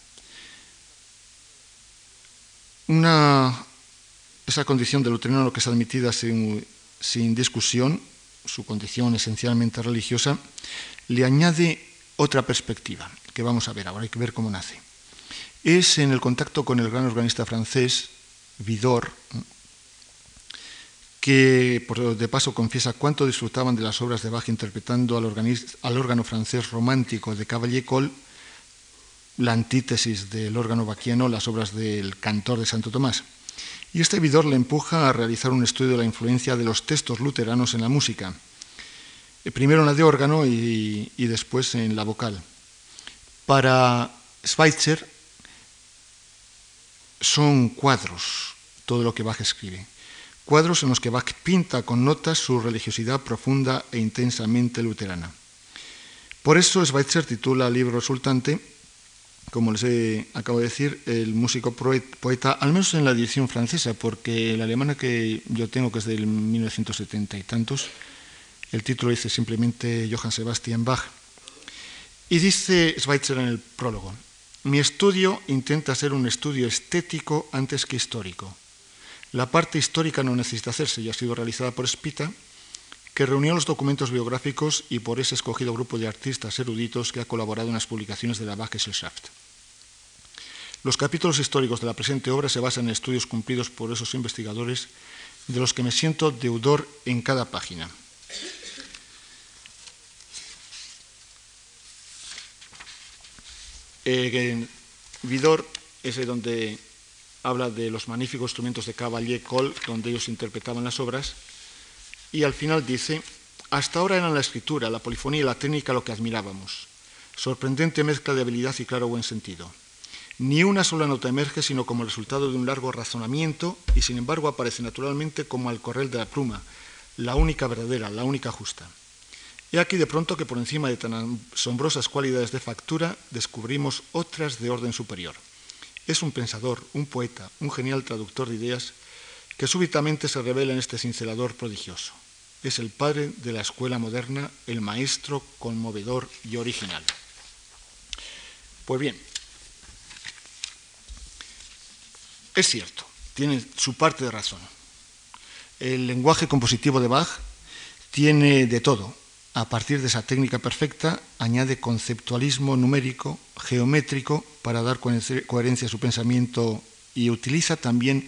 Esa condición de luterano que es admitida sin, sin discusión, su condición esencialmente religiosa, le añade otra perspectiva que vamos a ver ahora, hay que ver cómo nace. Es en el contacto con el gran organista francés, Vidor, que de paso confiesa cuánto disfrutaban de las obras de Bach interpretando al, al órgano francés romántico de Cavalier Col, la antítesis del órgano baquiano, las obras del cantor de Santo Tomás. Y este vidor le empuja a realizar un estudio de la influencia de los textos luteranos en la música, eh, primero en la de órgano y, y después en la vocal. Para Schweitzer son cuadros todo lo que Bach escribe cuadros en los que Bach pinta con notas su religiosidad profunda e intensamente luterana. Por eso Schweitzer titula el libro resultante, como les acabo de decir, el músico poeta, al menos en la edición francesa, porque la alemana que yo tengo, que es del 1970 y tantos, el título dice simplemente Johann Sebastian Bach. Y dice Schweitzer en el prólogo, mi estudio intenta ser un estudio estético antes que histórico la parte histórica no necesita hacerse y ha sido realizada por Spita, que reunió los documentos biográficos y por ese escogido grupo de artistas eruditos que ha colaborado en las publicaciones de la Bach-Gesellschaft. Los capítulos históricos de la presente obra se basan en estudios cumplidos por esos investigadores de los que me siento deudor en cada página. Vidor es donde habla de los magníficos instrumentos de Cavalier Cole, donde ellos interpretaban las obras, y al final dice, hasta ahora eran la escritura, la polifonía y la técnica lo que admirábamos. Sorprendente mezcla de habilidad y claro buen sentido. Ni una sola nota emerge sino como resultado de un largo razonamiento y sin embargo aparece naturalmente como al correr de la pluma, la única verdadera, la única justa. He aquí de pronto que por encima de tan asombrosas cualidades de factura descubrimos otras de orden superior. Es un pensador, un poeta, un genial traductor de ideas que súbitamente se revela en este cincelador prodigioso. Es el padre de la escuela moderna, el maestro conmovedor y original. Pues bien, Es cierto, tiene su parte de razón. El lenguaje compositivo de Bach tiene de todo. A partir de esa técnica perfecta, añade conceptualismo numérico, geométrico, para dar coherencia a su pensamiento y utiliza también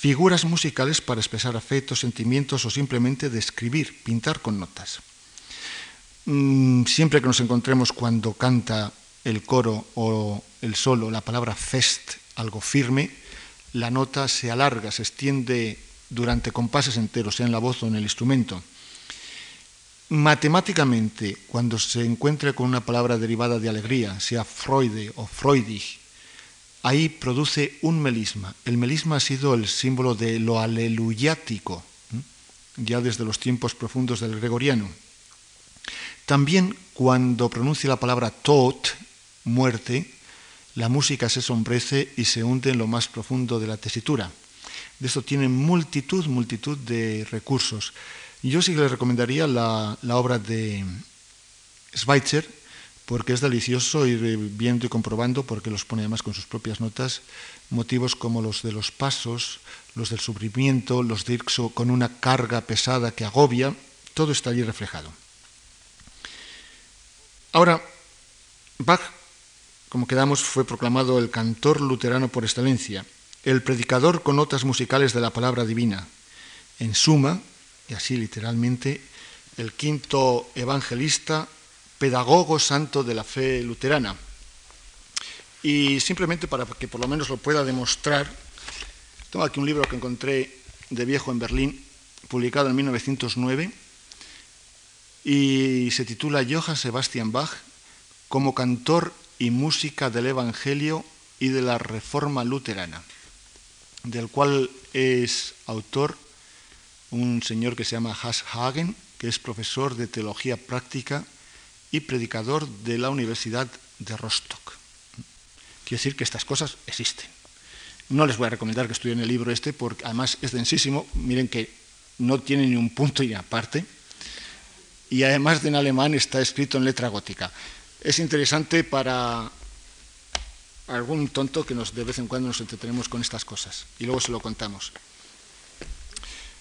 figuras musicales para expresar afectos, sentimientos o simplemente describir, pintar con notas. Mm, siempre que nos encontremos cuando canta el coro o el solo la palabra fest, algo firme, la nota se alarga, se extiende durante compases enteros, sea en la voz o en el instrumento. Matemáticamente, cuando se encuentre con una palabra derivada de alegría, sea Freude o freudig, ahí produce un melisma. El melisma ha sido el símbolo de lo aleluyático, ya desde los tiempos profundos del gregoriano. También cuando pronuncia la palabra tot, muerte, la música se sombrece y se hunde en lo más profundo de la tesitura. De esto tiene multitud, multitud de recursos. Yo sí que le recomendaría la, obra de Schweitzer, porque es delicioso ir viendo y comprobando, porque los pone además con sus propias notas, motivos como los de los pasos, los del sufrimiento, los de con una carga pesada que agobia, todo está allí reflejado. Ahora, Bach como quedamos, fue proclamado el cantor luterano por excelencia, el predicador con notas musicales de la palabra divina. En suma, y así literalmente, el quinto evangelista, pedagogo santo de la fe luterana. Y simplemente para que por lo menos lo pueda demostrar, tengo aquí un libro que encontré de viejo en Berlín, publicado en 1909, y se titula Johann Sebastian Bach como cantor y música del Evangelio y de la Reforma Luterana, del cual es autor un señor que se llama Haas Hagen, que es profesor de teología práctica y predicador de la Universidad de Rostock. Quiere decir que estas cosas existen. No les voy a recomendar que estudien el libro este, porque además es densísimo. Miren que no tiene ni un punto y aparte. Y además de en alemán está escrito en letra gótica es interesante para algún tonto que nos, de vez en cuando nos entretenemos con estas cosas y luego se lo contamos.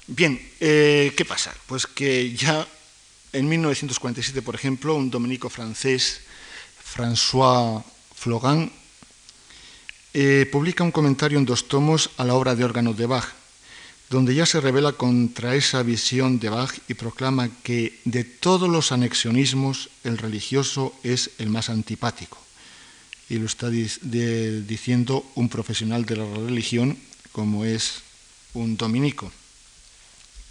Bien, eh, ¿qué pasa? Pues que ya en 1947, por ejemplo, un dominico francés, François Flogan, eh, publica un comentario en dos tomos a la obra de órgano de Bach, donde ya se revela contra esa visión de Bach y proclama que de todos los anexionismos el religioso es el más antipático. Y lo está diciendo un profesional de la religión como es un dominico.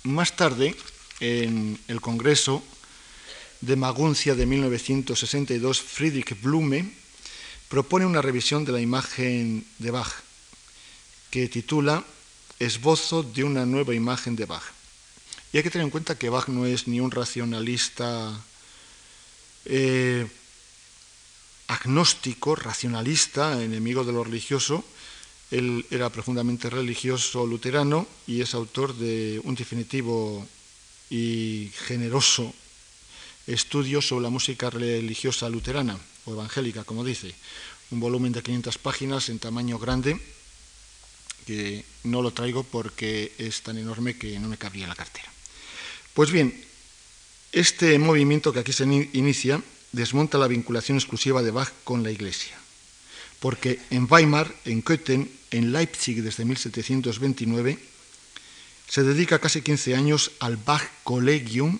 Más tarde, en el Congreso de Maguncia de 1962, Friedrich Blume propone una revisión de la imagen de Bach que titula esbozo de una nueva imagen de Bach. Y hay que tener en cuenta que Bach no es ni un racionalista eh, agnóstico, racionalista, enemigo de lo religioso. Él era profundamente religioso luterano y es autor de un definitivo y generoso estudio sobre la música religiosa luterana o evangélica, como dice. Un volumen de 500 páginas en tamaño grande que no lo traigo porque es tan enorme que no me cabría en la cartera. Pues bien, este movimiento que aquí se inicia desmonta la vinculación exclusiva de Bach con la Iglesia, porque en Weimar, en Köthen, en Leipzig desde 1729, se dedica casi 15 años al Bach Collegium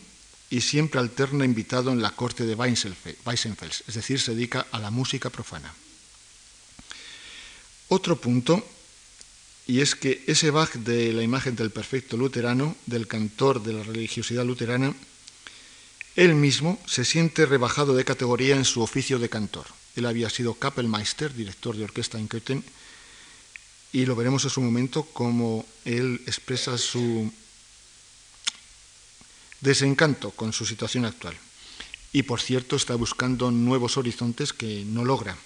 y siempre alterna invitado en la corte de Weissenfels, es decir, se dedica a la música profana. Otro punto y es que ese Bach de la imagen del perfecto luterano, del cantor de la religiosidad luterana, él mismo se siente rebajado de categoría en su oficio de cantor. Él había sido Kapellmeister, director de orquesta en Köthen, y lo veremos en su momento como él expresa su desencanto con su situación actual. Y por cierto, está buscando nuevos horizontes que no logra.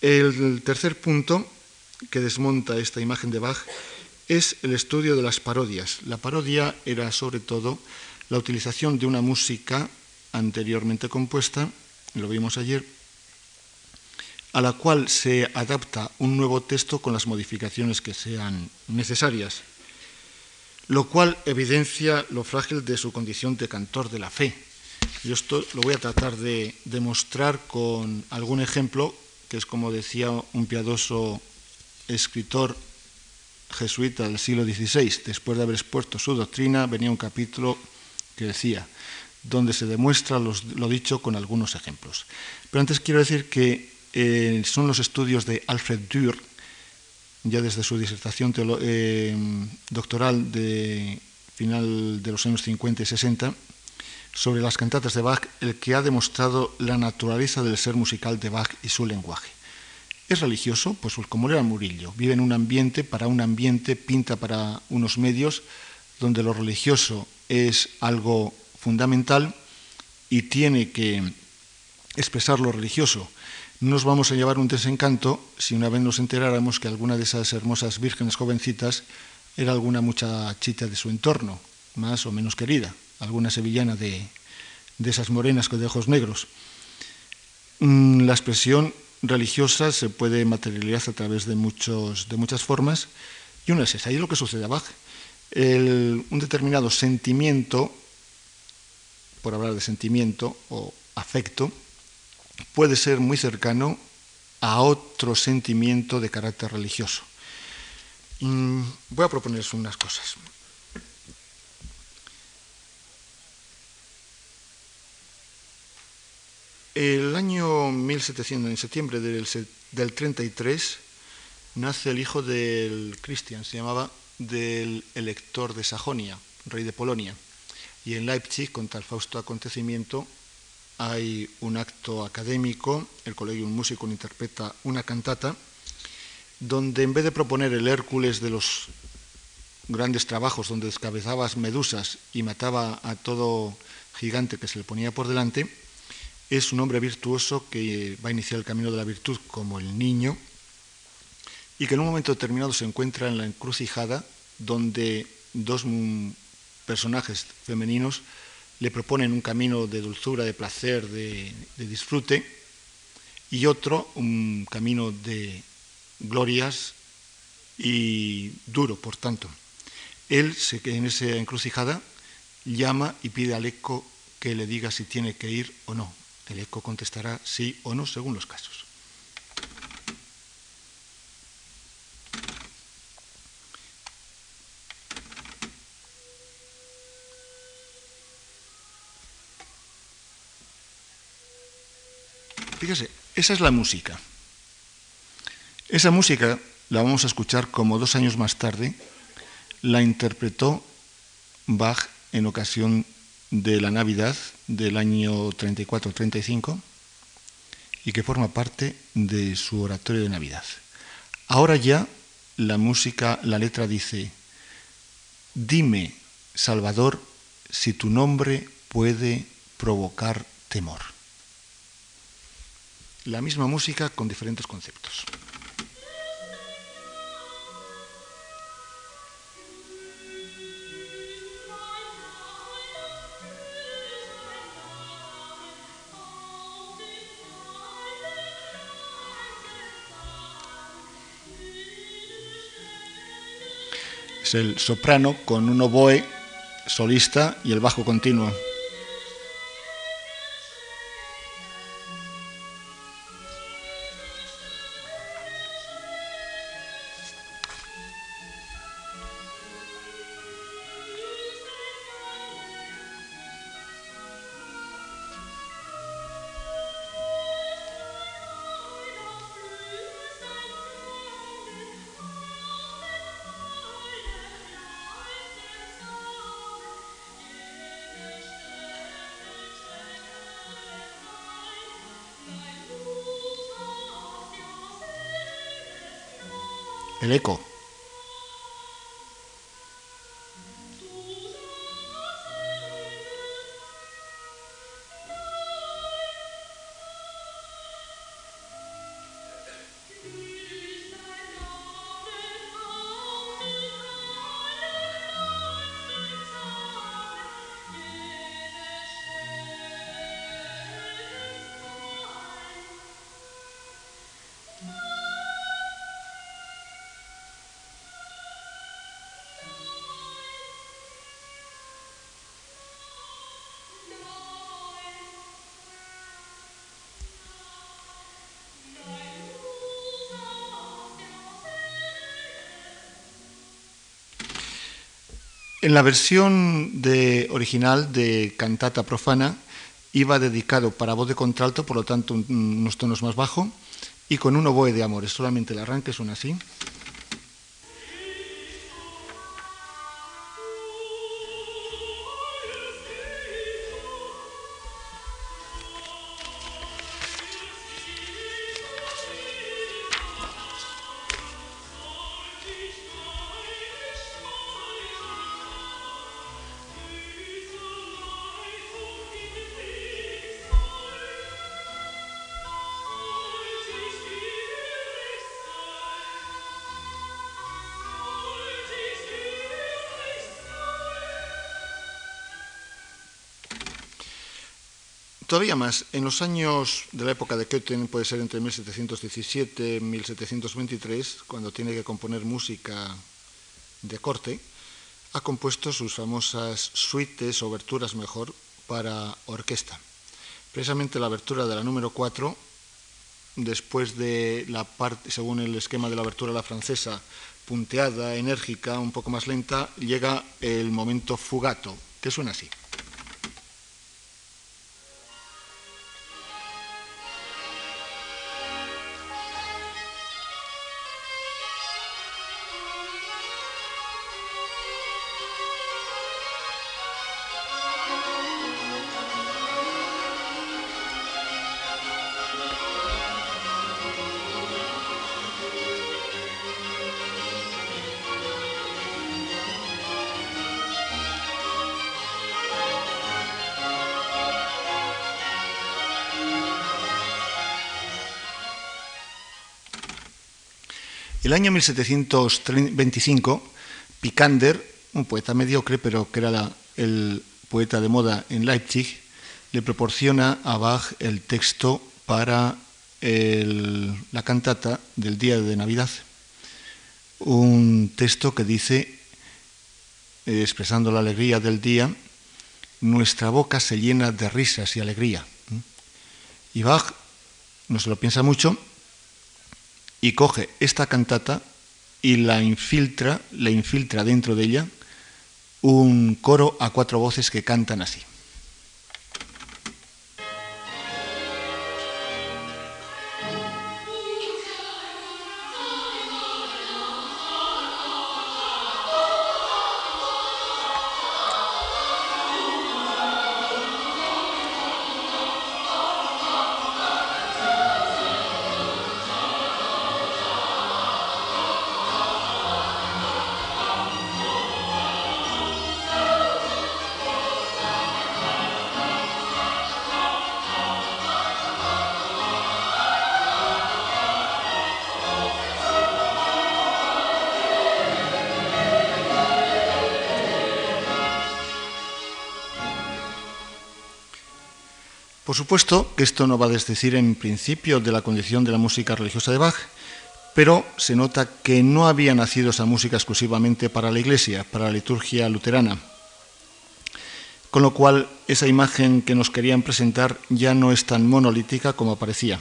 El tercer punto que desmonta esta imagen de Bach es el estudio de las parodias. La parodia era sobre todo la utilización de una música anteriormente compuesta, lo vimos ayer, a la cual se adapta un nuevo texto con las modificaciones que sean necesarias, lo cual evidencia lo frágil de su condición de cantor de la fe. Yo esto lo voy a tratar de demostrar con algún ejemplo, que es como decía un piadoso escritor jesuita del siglo XVI, después de haber expuesto su doctrina, venía un capítulo que decía, donde se demuestra lo dicho con algunos ejemplos. Pero antes quiero decir que eh, son los estudios de Alfred Dürr, ya desde su disertación eh, doctoral de final de los años 50 y 60, sobre las cantatas de Bach, el que ha demostrado la naturaleza del ser musical de Bach y su lenguaje. Es religioso, pues como era Murillo, vive en un ambiente, para un ambiente, pinta para unos medios, donde lo religioso es algo fundamental y tiene que expresar lo religioso. No nos vamos a llevar un desencanto si una vez nos enteráramos que alguna de esas hermosas vírgenes jovencitas era alguna muchachita de su entorno, más o menos querida, alguna sevillana de, de esas morenas con de ojos negros. Mm, la expresión religiosa se puede materializar a través de, muchos, de muchas formas y una es esa. Ahí es lo que sucede abajo. El, un determinado sentimiento, por hablar de sentimiento o afecto, puede ser muy cercano a otro sentimiento de carácter religioso. Mm, voy a proponerles unas cosas. El año 1700, en septiembre del, del 33, nace el hijo del Cristian, se llamaba del elector de Sajonia, rey de Polonia. Y en Leipzig, con tal fausto acontecimiento, hay un acto académico, el Colegio Músico interpreta una cantata, donde en vez de proponer el Hércules de los grandes trabajos, donde descabezaba medusas y mataba a todo gigante que se le ponía por delante, es un hombre virtuoso que va a iniciar el camino de la virtud como el niño, y que en un momento determinado se encuentra en la encrucijada donde dos personajes femeninos le proponen un camino de dulzura, de placer, de, disfrute, y otro un camino de glorias y duro, por tanto. Él, en esa encrucijada, llama y pide al eco que le diga si tiene que ir o no. El eco contestará sí o no según los casos. Fíjese, esa es la música. Esa música la vamos a escuchar como dos años más tarde la interpretó Bach en ocasión de la Navidad del año 34-35 y que forma parte de su oratorio de Navidad. Ahora ya la música, la letra dice, dime, Salvador, si tu nombre puede provocar temor la misma música con diferentes conceptos. Es el soprano con un oboe solista y el bajo continuo. En la versión de, original de Cantata Profana iba dedicado para voz de contralto, por lo tanto unos tonos más bajos, y con un oboe de amores. Solamente el arranque suena así. Todavía más, en los años de la época de Köthen, puede ser entre 1717 y 1723, cuando tiene que componer música de corte, ha compuesto sus famosas suites, o oberturas mejor, para orquesta. Precisamente la abertura de la número 4, después de la parte, según el esquema de la abertura la francesa, punteada, enérgica, un poco más lenta, llega el momento fugato, que suena así. El año 1725, Picander, un poeta mediocre, pero que era el poeta de moda en Leipzig, le proporciona a Bach el texto para la cantata del día de Navidad. Un texto que dice, eh, expresando la alegría del día, nuestra boca se llena de risas y alegría. Y Bach no se lo piensa mucho y coge esta cantata y la infiltra, infiltra dentro de ella un coro a cuatro voces que cantan así. Por supuesto que esto no va a desdecir en principio de la condición de la música religiosa de Bach, pero se nota que no había nacido esa música exclusivamente para la iglesia, para la liturgia luterana. Con lo cual, esa imagen que nos querían presentar ya no es tan monolítica como parecía.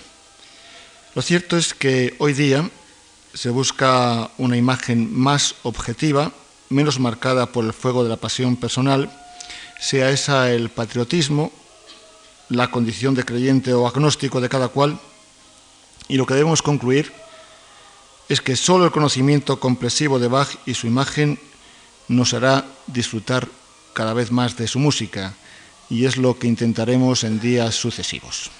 Lo cierto es que hoy día se busca una imagen más objetiva, menos marcada por el fuego de la pasión personal, sea esa el patriotismo la condición de creyente o agnóstico de cada cual, y lo que debemos concluir es que solo el conocimiento comprensivo de Bach y su imagen nos hará disfrutar cada vez más de su música, y es lo que intentaremos en días sucesivos.